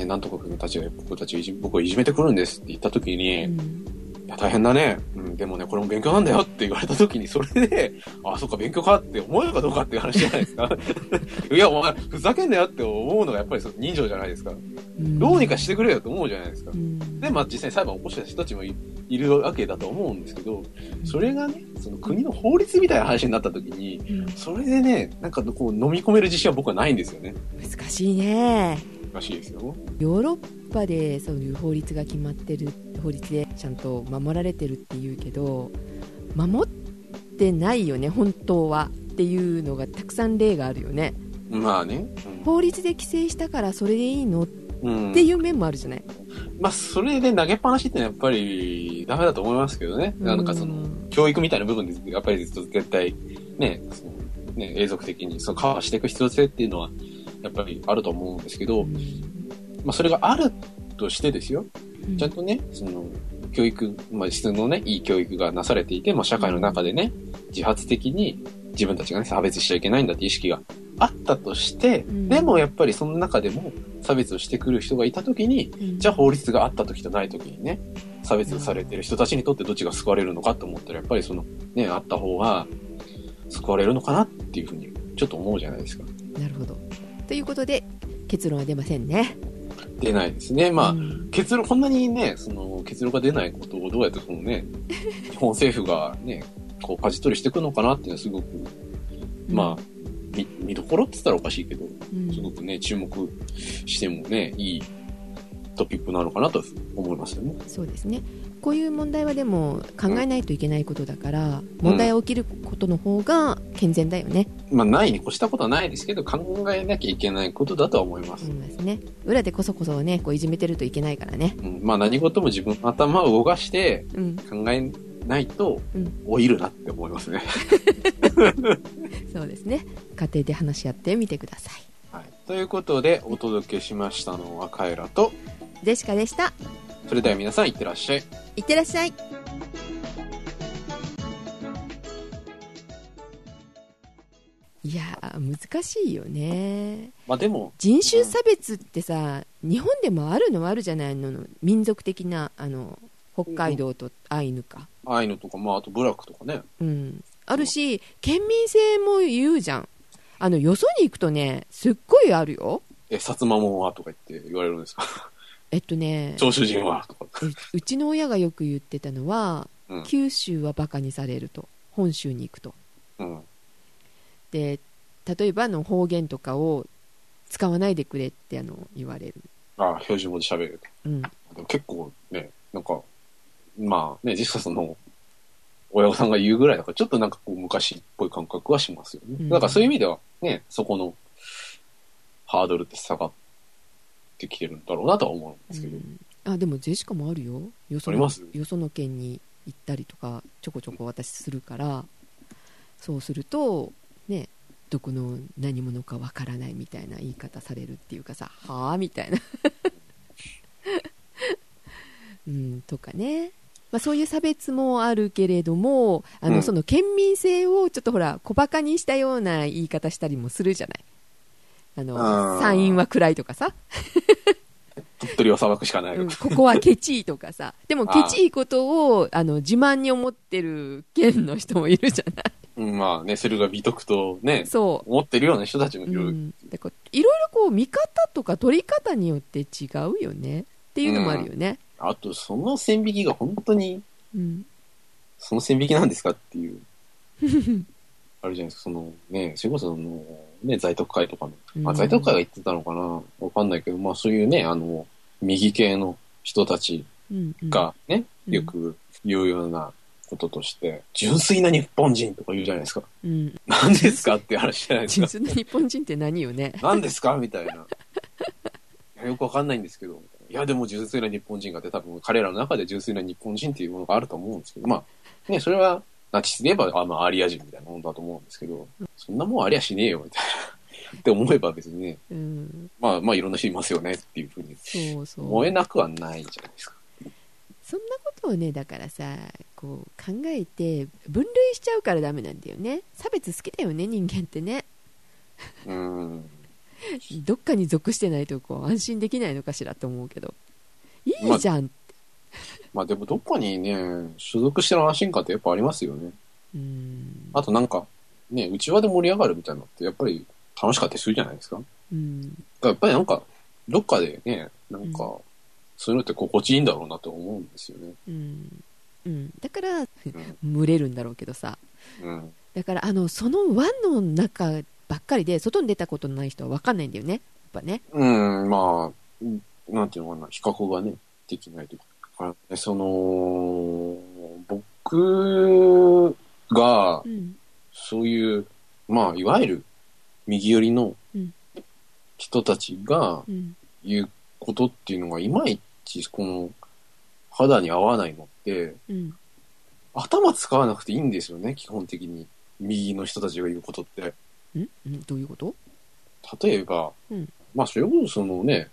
[SPEAKER 3] ね、なんとか君たちが僕たちをいじ僕をいじめてくるんですって言った時に、い
[SPEAKER 1] うん
[SPEAKER 3] や、大変だね。うん、でもね、これも勉強なんだよって言われた時に、それで、あ、そっか、勉強かって思えるかどうかっていう話じゃないですか。いや、お前、ふざけんなよって思うのがやっぱりその人情じゃないですか。
[SPEAKER 1] うん
[SPEAKER 3] どうにかしてくれよと思うじゃないですか
[SPEAKER 1] う。ん
[SPEAKER 3] で、まあ実際に裁判を起こした人たちもいいるわけだと思うんですけど、それがね、その国の法律みたいな話になった時に、
[SPEAKER 1] うん
[SPEAKER 3] それでね、なんかこう飲み込める自信は僕はないんですよね。
[SPEAKER 1] 難しいね
[SPEAKER 3] らしいですよ。
[SPEAKER 1] ヨーロッパでそういう法律が決まってる法律でちゃんと守られてるっていうけど守ってないよね本当はっていうのがたくさん例があるよね
[SPEAKER 3] まあね。
[SPEAKER 1] 法律で規制したからそれでいいの？っ
[SPEAKER 3] うん。
[SPEAKER 1] ていう面もあるじゃない、
[SPEAKER 3] まあ、それで投げっぱなしってやっぱりダメだと思いますけどね。なんかその、教育みたいな部分で、やっぱり絶対、ね、ね、永続的にそのカバーしていく必要性っていうのは、やっぱりあると思うんですけど、
[SPEAKER 1] うん。
[SPEAKER 3] まあ、それがあるとしてですよ。
[SPEAKER 1] うん。
[SPEAKER 3] ちゃんとね、その、教育、まあ、質のね、いい教育がなされていて、まあ、社会の中でね、自発的に自分たちがね、差別しちゃいけないんだって意識があったとして、
[SPEAKER 1] うん。
[SPEAKER 3] でもやっぱりその中でも差別をしてくる人がいたときに、
[SPEAKER 1] うん。
[SPEAKER 3] じゃあ法律があった時とない時にね、差別されてる人たちにとってどっちが救われるのかと思ったら、やっぱりそのね、あった方が救われるのかなっていうふうにちょっと思うじゃないですか。
[SPEAKER 1] なるほどということで結論は出ませんね。
[SPEAKER 3] 出ないですね。まあ、
[SPEAKER 1] うん。
[SPEAKER 3] 結論、こんなにね、その結論が出ないことをどうやってそのね、日本政府がね、こう舵取りしていくのかなっていうのはすごく、まあ、見見どころって言ったらおかしいけど、
[SPEAKER 1] うん。
[SPEAKER 3] すごくね、注目してもね、いいトピックなのかなと思いますよね。
[SPEAKER 1] そうですねこういう問題はでも考えないといけないことだから、問題が起きることの方が健全だよね、
[SPEAKER 3] まあ、ないに越したことはないですけど、考えなきゃいけないことだとは思います。
[SPEAKER 1] 思いますね。裏でこそこそねこういじめてるといけないからね。
[SPEAKER 3] うん、まあ、何事も自分の頭を動かして
[SPEAKER 1] うん。
[SPEAKER 3] 考えないと
[SPEAKER 1] うん。
[SPEAKER 3] 老いるなって思いますね。
[SPEAKER 1] そうですね。家庭で話し合ってみてください。
[SPEAKER 3] はい、ということで、お届けしましたのはカエラと、
[SPEAKER 1] ジェシカでした
[SPEAKER 3] それでは皆さんいってらっしゃい。
[SPEAKER 1] いってらっしゃい。いやー難しいよね。
[SPEAKER 3] まあでも、
[SPEAKER 1] 人種差別ってさ日本でもあるのはあるじゃないの？民族的なあの北海道とアイヌか。
[SPEAKER 3] ああいうのとか、まああとブラックとかね。
[SPEAKER 1] うん。あるし県民性も言うじゃん。あのよそに行くとねすっごいあるよ。
[SPEAKER 3] え、薩摩門はとか言って言われるんですか？
[SPEAKER 1] えっとね
[SPEAKER 3] 長州人は。
[SPEAKER 1] ううちの親がよく言ってたのは、
[SPEAKER 3] うん
[SPEAKER 1] 九州はバカにされると本州に行くと
[SPEAKER 3] うん。
[SPEAKER 1] で例えばの方言とかを使わないでくれってあの言われる、
[SPEAKER 3] ああ、標準語で喋る。
[SPEAKER 1] うん、
[SPEAKER 3] 結構ね、なんか、まあね、実際その、親御さんが言うぐらいだから、ちょっとなんかこう昔っぽい感覚はしますよね。
[SPEAKER 1] うん
[SPEAKER 3] だからそういう意味では、ね、そこのハードルって下がってきてるんだろうなとは思うんですけど。
[SPEAKER 1] うん。あでもジェシカもあるよ。よそのよその県に行ったりとかちょこちょこ私するから。そうするとねどこの何者かわからないみたいな言い方されるっていうかさはあみたいな。うんとかね。まあ、そういう差別もあるけれどもあの、
[SPEAKER 3] うん。
[SPEAKER 1] その県民性をちょっとほら小バカにしたような言い方したりもするじゃないあの山陰は暗いとかさ。
[SPEAKER 3] 鳥取は砂漠しかない。
[SPEAKER 1] うんここはケチいとかさ。でもケチいことをあの自慢に思ってる県の人もいるじゃない。
[SPEAKER 3] うんまあね、それが美徳とね、
[SPEAKER 1] そ
[SPEAKER 3] 思ってるような人たちも
[SPEAKER 1] う、
[SPEAKER 3] いる。
[SPEAKER 1] うん、だからいろいろこう見方とか取り方によって違うよね。っていうのもあるよね、
[SPEAKER 3] あと、その線引きが本当に、
[SPEAKER 1] うん。
[SPEAKER 3] その線引きなんですかっていう、あるじゃないですか、そのね、それこそその、ね、在特会とかの、まあ、
[SPEAKER 1] うん
[SPEAKER 3] 在特会が言ってたのかな。わかんないけど、まあそういうね、あの、右系の人たち
[SPEAKER 1] うんうん。
[SPEAKER 3] がね、
[SPEAKER 1] うん。
[SPEAKER 3] よく言うようなこととして、純粋な日本人とか言うじゃないですか。
[SPEAKER 1] うん、
[SPEAKER 3] 何ですかって話じゃないですか。
[SPEAKER 1] 純粋な日本人って何よね。
[SPEAKER 3] 何ですかみたいな。よくわかんないんですけど、いやでも純粋な日本人がって多分彼らの中で純粋な日本人っていうものがあると思うんですけど、まあ、ね、それは、ナチスで言えば、あまあ、アリア人みたいなもんだと思うんですけど、そんなもんありゃしねえよ、みたいな。って思えば別にね、
[SPEAKER 1] うん
[SPEAKER 3] まあまあいろんな人いますよねっていうふうに思えなくはないじゃないですか。
[SPEAKER 1] そんなことをねだからさこう考えて分類しちゃうからダメなんだよね差別好きだよね人間ってね
[SPEAKER 3] うん。
[SPEAKER 1] どっかに属してないとこう安心できないのかしらと思うけどいいじゃん、
[SPEAKER 3] まあでもどっかにね、所属してる安心感ってやっぱありますよね。
[SPEAKER 1] うん
[SPEAKER 3] あとなんか、ね、内輪で盛り上がるみたいなのってやっぱり楽しかったりするじゃないですか。
[SPEAKER 1] うん
[SPEAKER 3] やっぱりなんか、どっかでね、なんか、そういうのって心地いいんだろうなと思うんですよね。
[SPEAKER 1] うんうん、だから
[SPEAKER 3] うん。
[SPEAKER 1] 群れるんだろうけどさ
[SPEAKER 3] うん。
[SPEAKER 1] だからあのその輪の中ばっかりで外に出たことのない人は分かんないんだよねやっぱね
[SPEAKER 3] うん、まあ、なんていうのかな、比較がね、できないというか。だからねその、僕が
[SPEAKER 1] う、ん
[SPEAKER 3] そういう、まあ、いわゆる右寄りの
[SPEAKER 1] うん。
[SPEAKER 3] 人たちが
[SPEAKER 1] うん。
[SPEAKER 3] 言うことっていうのが、いまいち、この、肌に合わないのって、
[SPEAKER 1] うん。
[SPEAKER 3] 頭使わなくていいんですよね、基本的に。右の人たちが言うことって。
[SPEAKER 1] うん。うん。どういうこと？
[SPEAKER 3] 例えば、
[SPEAKER 1] うん。
[SPEAKER 3] まあ、それこそそのね、
[SPEAKER 1] うん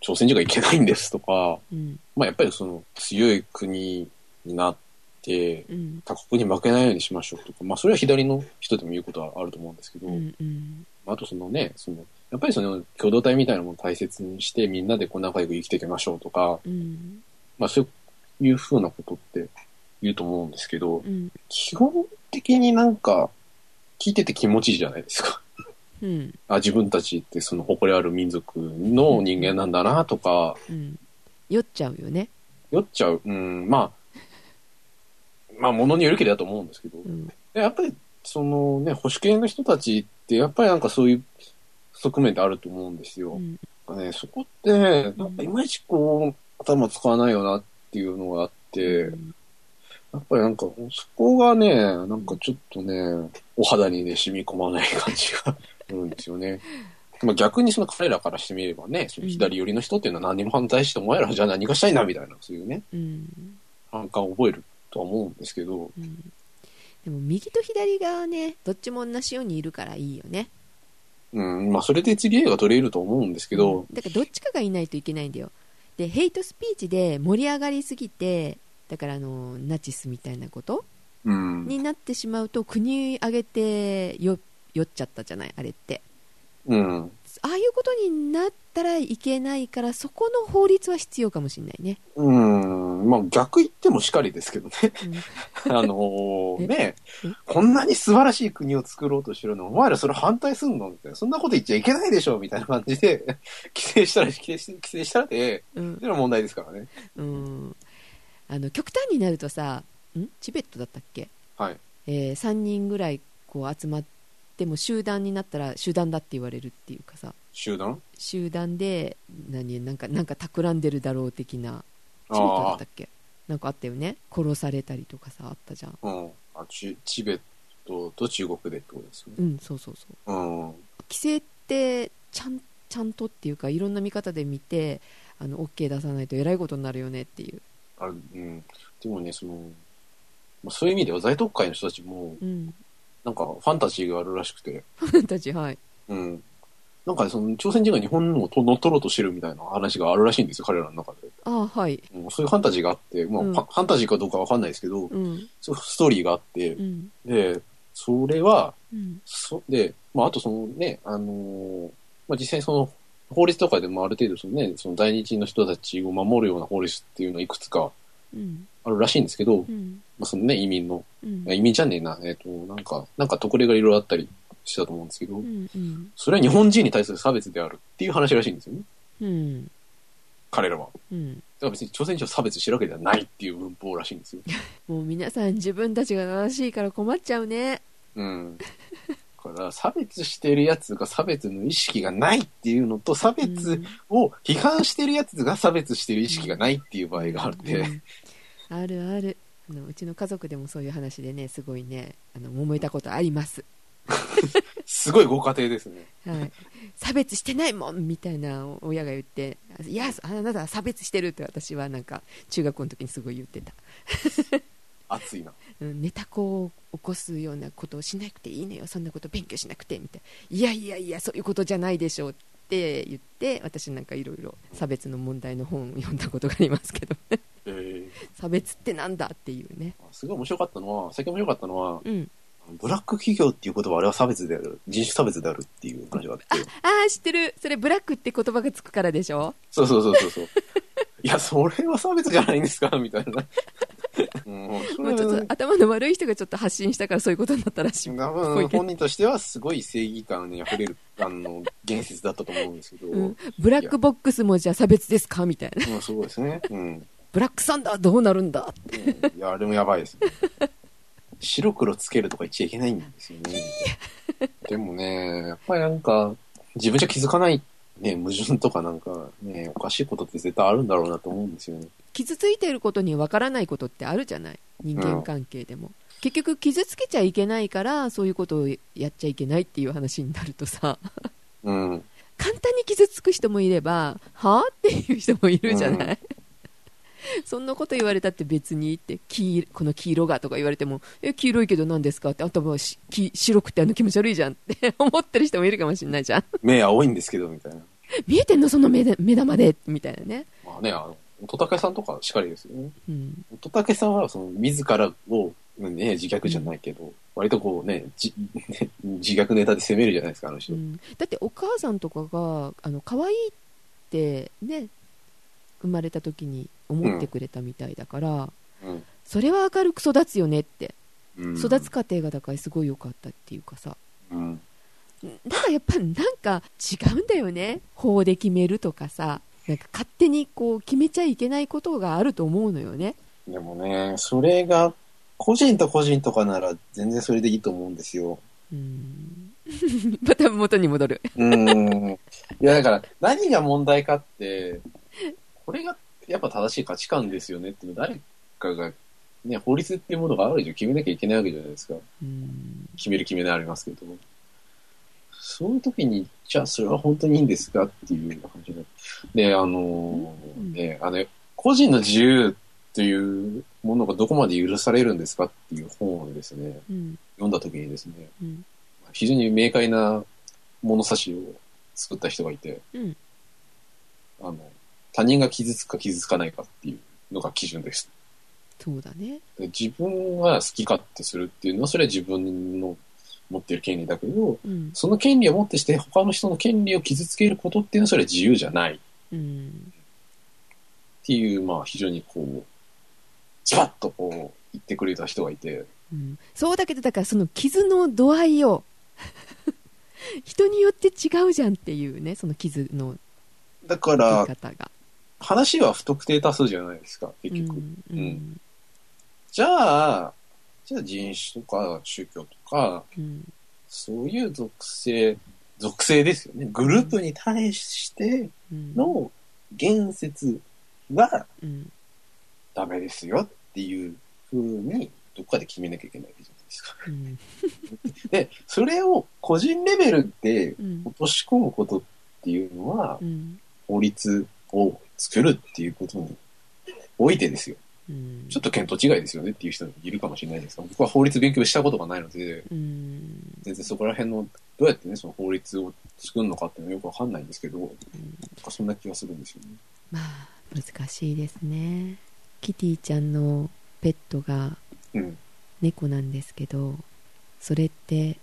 [SPEAKER 3] 朝鮮人がいけないんですとか、
[SPEAKER 1] うん。
[SPEAKER 3] まあ、やっぱりその強い国になって、
[SPEAKER 1] うん。
[SPEAKER 3] 他国に負けないようにしましょうとか、まあ、それは左の人でも言うことはあると思うんですけど、
[SPEAKER 1] うんうん。
[SPEAKER 3] あとそのね、その、やっぱりその共同体みたいなものを大切にしてみんなでこう仲良く生きていきましょうとか、
[SPEAKER 1] うん。
[SPEAKER 3] まあそういうふうなことって言うと思うんですけど、
[SPEAKER 1] うん。
[SPEAKER 3] 基本的になんか聞いてて気持ちいいじゃないですか。
[SPEAKER 1] うん。
[SPEAKER 3] あ、自分たちってその誇りある民族の人間なんだなとか、
[SPEAKER 1] うん。酔っちゃうよね。
[SPEAKER 3] 酔っちゃう。うん、まあ、まあ物によるけりだと思うんですけど、
[SPEAKER 1] うん。
[SPEAKER 3] でやっぱりそのね、保守系の人たちってやっぱりなんかそういう側面ってあると思うんですよ。
[SPEAKER 1] うん。
[SPEAKER 3] ね、そこって、なんかいまいちこう、頭使わないよなっていうのがあって、やっぱりなんか、そこがね、なんかちょっとね、お肌にね、染み込まない感じがするんですよね。まあ逆にその彼らからしてみればね、その左寄りの人っていうのは何にも反対して、お前らじゃあ何がしたいんだみたいな、そういうね、
[SPEAKER 1] うん。
[SPEAKER 3] 反感を覚えるとは思うんですけど、
[SPEAKER 1] うん。でも右と左がねどっちも同じようにいるからいいよね。
[SPEAKER 3] うん、まあそれで次映画撮れると思うんですけど、
[SPEAKER 1] だからどっちかがいないといけないんだよ。でヘイトスピーチで盛り上がりすぎてだからあのナチスみたいなこと
[SPEAKER 3] うん、
[SPEAKER 1] になってしまうと国挙げて酔っ酔っちゃったじゃないあれって
[SPEAKER 3] うん。
[SPEAKER 1] ああいうことになったらいけないからそこの法律は必要かもしれないね、
[SPEAKER 3] うん。まあ逆言ってもしかりですけどね。
[SPEAKER 1] うん
[SPEAKER 3] あのー
[SPEAKER 1] え
[SPEAKER 3] ね
[SPEAKER 1] え
[SPEAKER 3] こんなに素晴らしい国を作ろうとしてるの？お前らそれ反対すんの？みたいな。そんなこと言っちゃいけないでしょ？みたいな感じで、規制したら、規制し規制したらで、
[SPEAKER 1] うん
[SPEAKER 3] っていうのは問題ですからね。
[SPEAKER 1] うん、あの極端になるとさん？チベットだったっけ、
[SPEAKER 3] はい。
[SPEAKER 1] えー3人ぐらいこう集まっても集団になったら集団だって言われるっていうかさ。
[SPEAKER 3] 集団？
[SPEAKER 1] 集団で何なんかなんか企んでるだろう的なチベットだ
[SPEAKER 3] あ
[SPEAKER 1] ったっけ？なんかあったよね？殺されたりとかさあったじゃん。
[SPEAKER 3] あ、うん。あチチベットと中国でってことですよね。
[SPEAKER 1] うんそうそうそう。
[SPEAKER 3] うん。
[SPEAKER 1] 規制ってちゃんちゃんとっていうかいろんな見方で見てあの OK 出さないとえらいことになるよねっていう、
[SPEAKER 3] あるうん。でもね、その、まあ、そういう意味では在特会の人たちも、
[SPEAKER 1] うん、
[SPEAKER 3] なんかファンタジーがあるらしくて、
[SPEAKER 1] たちはい。
[SPEAKER 3] うん。なんかその朝鮮人が日本をと乗っ取ろうとしてるみたいな話があるらしいんですよ、彼らの中で。
[SPEAKER 1] ああはい。
[SPEAKER 3] うんそういうファンタジーがあって、まあ、
[SPEAKER 1] うん。
[SPEAKER 3] ファファンタジーかどうかわかんないですけど、
[SPEAKER 1] うん。
[SPEAKER 3] そういうストーリーがあって
[SPEAKER 1] う、ん。
[SPEAKER 3] で、それは、
[SPEAKER 1] うん。
[SPEAKER 3] そで、まあ、あとそのね、あのーまあ、実際その、法律とかでもある程度そのね、その在日の人たちを守るような法律っていうのはいくつか
[SPEAKER 1] うん
[SPEAKER 3] あるらしいんですけど、
[SPEAKER 1] うん。
[SPEAKER 3] まあ、そのね、移民の、
[SPEAKER 1] うん。
[SPEAKER 3] あ移民じゃねえな、えっ、と、なんか、なんか特例がいろいろあったりしたと思うんですけど、
[SPEAKER 1] うんうん。
[SPEAKER 3] それは日本人に対する差別であるっていう話らしいんですよね、
[SPEAKER 1] うん。
[SPEAKER 3] 彼らは。
[SPEAKER 1] うん。
[SPEAKER 3] だから別に朝鮮人を差別してるわけではないっていう文法らしいんですよ。
[SPEAKER 1] もう皆さん自分たちが正しいから困っちゃうね。
[SPEAKER 3] うん。だから差別してるやつが差別の意識がないっていうのと、差別を批判してるやつが差別してる意識がないっていう場合があって、
[SPEAKER 1] うん。あるある。あのうちの家族でもそういう話でねすごいねあの揉めたことあります、
[SPEAKER 3] すごいご家庭ですね。
[SPEAKER 1] はい、差別してないもんみたいな親が言っていやあなたは差別してるって私はなんか中学校の時にすごい言ってた、
[SPEAKER 3] 熱いな。
[SPEAKER 1] うん、ネタ子を起こすようなことをしなくていいのよそんなこと勉強しなくてみたいないやいやいやそういうことじゃないでしょうって言って私なんかいろいろ差別の問題の本を読んだことがありますけど
[SPEAKER 3] えー
[SPEAKER 1] 差別ってなんだっていうね
[SPEAKER 3] すごい面白かったのは、最近面白かったのは、
[SPEAKER 1] うん
[SPEAKER 3] ブラック企業っていう言葉はあれは差別である。人種差別であるっていう話があって。
[SPEAKER 1] ああ知ってるそれブラックって言葉がつくからでしょ？
[SPEAKER 3] そうそうそうそうそう。いや、それは差別じゃないんですか？みたいな。うん、それ
[SPEAKER 1] もうちょっと頭の悪い人がちょっと発信したからそういうことになったらしい
[SPEAKER 3] 本人としてはすごい正義感に溢れるあの言説だったと思うんですけど、
[SPEAKER 1] う
[SPEAKER 3] うんん、
[SPEAKER 1] ブラックボックスもじゃあ差別ですか？みたいな
[SPEAKER 3] そうですね。うん。
[SPEAKER 1] ブラックサンダーどうなるんだ？
[SPEAKER 3] いや、あれもやばいですね。白黒つけるとか言っちゃいけないんですよね。でもね、やっぱりなんか、自分じゃ気づかない、ね、矛盾とかなんか、ね、おかしいことって絶対あるんだろうなと思うんですよね。
[SPEAKER 1] 傷ついていることにわからないことってあるじゃない？人間関係でも、結局傷つけちゃいけないからそういうことをやっちゃいけないっていう話になるとさ。
[SPEAKER 3] うん。
[SPEAKER 1] 簡単に傷つく人もいればはあっていう人もいるじゃない、そんなこと言われたって別にって黄この黄色がとか言われてもえ黄色いけど何ですかってあとはしき白くてあの気持ち悪いじゃんって 思ってる人もいるかもしれないじゃん
[SPEAKER 3] 目青いんですけど、みたいな。
[SPEAKER 1] 見えてんのその目で目玉でみたいなね、
[SPEAKER 3] まあね、あの、乙武さんとかしかりですよね。
[SPEAKER 1] うん、
[SPEAKER 3] 乙武さんは、その、自らを、ね、自虐じゃないけど、割とこうね、じね自虐ネタで攻めるじゃないですか、あの人。
[SPEAKER 1] うんだってお母さんとかがあの可愛いってね生まれた時に思ってくれたみたいだから、
[SPEAKER 3] うん。
[SPEAKER 1] それは明るく育つよねって、
[SPEAKER 3] うん。
[SPEAKER 1] 育つ過程がだからすごい良かったっていうかさ。
[SPEAKER 3] うん。
[SPEAKER 1] だからやっぱなんか違うんだよね。法で決めるとかさ。なんか勝手にこう決めちゃいけないことがあると思うのよね。
[SPEAKER 3] でもね、それが、個人と個人とかなら全然それでいいと思うんですよ。
[SPEAKER 1] うん。また元に戻る。
[SPEAKER 3] うん。いや、だから、何が問題かって、これがやっぱ正しい価値観ですよねっていうの誰かが、ね、法律っていうものがある以上決めなきゃいけないわけじゃないですか。
[SPEAKER 1] うん
[SPEAKER 3] 決める決めないありますけど。そういう時に、じゃあそれは本当にいいんですかっていう感じで。で、あの
[SPEAKER 1] うん
[SPEAKER 3] ね、あの、個人の自由というものがどこまで許されるんですかっていう本をですね、
[SPEAKER 1] うん
[SPEAKER 3] 読んだ時にですね、
[SPEAKER 1] うん
[SPEAKER 3] 非常に明快な物差しを作った人がいて、
[SPEAKER 1] うん
[SPEAKER 3] あの、他人が傷つくか傷つかないかっていうのが基準です。
[SPEAKER 1] そうだね。
[SPEAKER 3] で自分が好き勝手するっていうのは、それは自分の持ってる権利だけど、
[SPEAKER 1] うん。
[SPEAKER 3] その権利をもってして他の人の権利を傷つけることっていうのはそれは自由じゃない。っ
[SPEAKER 1] うん。
[SPEAKER 3] ていう、まあ非常にこう、ズバッとこう言ってくれた人がいて、
[SPEAKER 1] うん。そうだけどだからその傷の度合いを 人によって違うじゃんっていうねその傷の出
[SPEAKER 3] だから
[SPEAKER 1] 方が、
[SPEAKER 3] 話は不特定多数じゃないですか、結局。
[SPEAKER 1] うんうん。
[SPEAKER 3] じゃあ、じゃあ人種とか宗教とか、
[SPEAKER 1] うん
[SPEAKER 3] そういう属性、属性ですよね。グループに対して
[SPEAKER 1] うん。
[SPEAKER 3] の言説は
[SPEAKER 1] うん
[SPEAKER 3] ダメですよっていう風に、どっかで決めなきゃいけないわけじゃないですか。
[SPEAKER 1] うん。
[SPEAKER 3] で、それを個人レベルで
[SPEAKER 1] うん。
[SPEAKER 3] 落とし込むことっていうのは
[SPEAKER 1] う、ん。
[SPEAKER 3] 法律を作るっていうことにおいてですよ。
[SPEAKER 1] うん
[SPEAKER 3] ちょっと見当違いですよねっていう人もいるかもしれないですが、僕は法律勉強したことがないので、
[SPEAKER 1] うん
[SPEAKER 3] 全然そこら辺の、どうやってね、その法律を作るのかっていうのはよくわかんないんですけど、なんかそんな気がするんですよね。
[SPEAKER 1] まあ難しいですねキティちゃんのペットが
[SPEAKER 3] うん。
[SPEAKER 1] 猫なんですけどそれって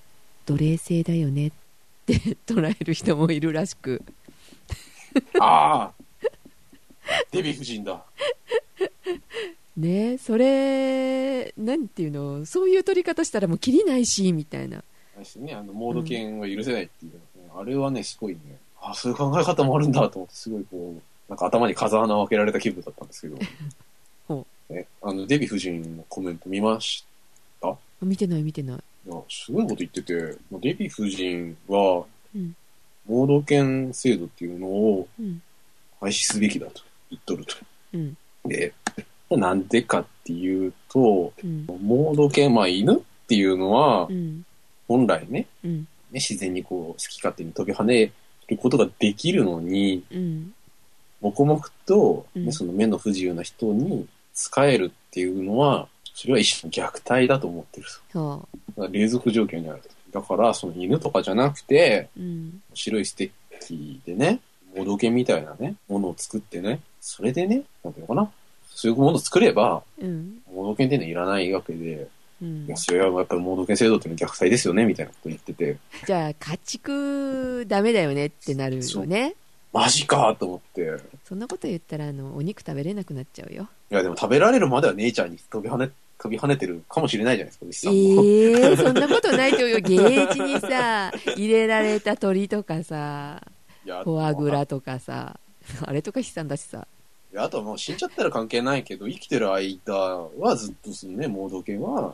[SPEAKER 1] 奴隷制だよねって捉える人もいるらしく
[SPEAKER 3] ああ デヴィ夫人だ。
[SPEAKER 1] ねそれなんていうの？そういう取り方したらもう切りないしみたいな。
[SPEAKER 3] あれですね、あの、モード犬は許せないっていうのはね、あれはね、すごいね、あそういう考え方もあるんだと思って、すごいこう、なんか頭に風穴を開けられた気分だったんですけど。
[SPEAKER 1] ほ。
[SPEAKER 3] ね、あの、デヴィ夫人のコメント見まし
[SPEAKER 1] 見てない見てない。
[SPEAKER 3] いや、すごいこと言ってて、デヴィ夫人は、
[SPEAKER 1] うん。
[SPEAKER 3] モード犬制度っていうのを
[SPEAKER 1] うん。
[SPEAKER 3] 廃止すべきだと言っとると。
[SPEAKER 1] うん。
[SPEAKER 3] で、なんでかっていうと、
[SPEAKER 1] うん。
[SPEAKER 3] モード犬、まあ犬っていうのは
[SPEAKER 1] う、ん。
[SPEAKER 3] 本来ね、
[SPEAKER 1] うん。
[SPEAKER 3] ね自然にこう、好き勝手に飛び跳ねることができるのに、
[SPEAKER 1] うん。
[SPEAKER 3] 黙々と、ね
[SPEAKER 1] うん。
[SPEAKER 3] その目の不自由な人に使えるっていうのは、それは一種の虐待だと思ってると。
[SPEAKER 1] そ
[SPEAKER 3] だから隷属状況にあると。だから、その犬とかじゃなくて、白いステッキでね、モード犬みたいなね、ものを作ってね、それでね、なんていうのかな。そういうものを作れば、
[SPEAKER 1] うん。
[SPEAKER 3] モード犬っていうのはいらないわけで、
[SPEAKER 1] うん。
[SPEAKER 3] いや、それはやっぱりモード犬制度っていうのは虐待ですよね、みたいなこと言ってて、
[SPEAKER 1] じゃあ家畜ダメだよねってなるよね。
[SPEAKER 3] マジかと思って、い
[SPEAKER 1] そんなこと言ったらあのお肉食べれなくなっちゃうよ。
[SPEAKER 3] や、でも食べられるまでは姉ちゃんに飛び跳ね、飛び跳ねてるかもしれないじゃないですか、牛さんも。
[SPEAKER 1] ええそんなことないとよ。ゲージにさ入れられた鳥とかさフォアグラとかさあれとか悲惨だしさ
[SPEAKER 3] あとはもう死んじゃったら関係ないけど、生きてる間はずっとそのね、モード犬は、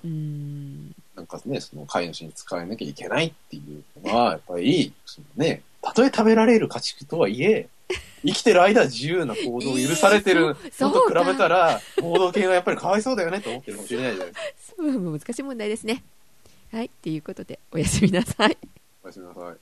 [SPEAKER 3] なんかね、その飼い主に使えなきゃいけないっていうのは、やっぱり、そのね、たとえ食べられる家畜とはいえ、生きてる間は自由な行動を許されてる
[SPEAKER 1] そ
[SPEAKER 3] のと比べたら、モード犬はやっぱりかわいそうだよねと思ってるかもしれないじゃないですか。
[SPEAKER 1] 難しい問題ですねはいっていうことでおやすみなさい
[SPEAKER 3] おやすみなさい。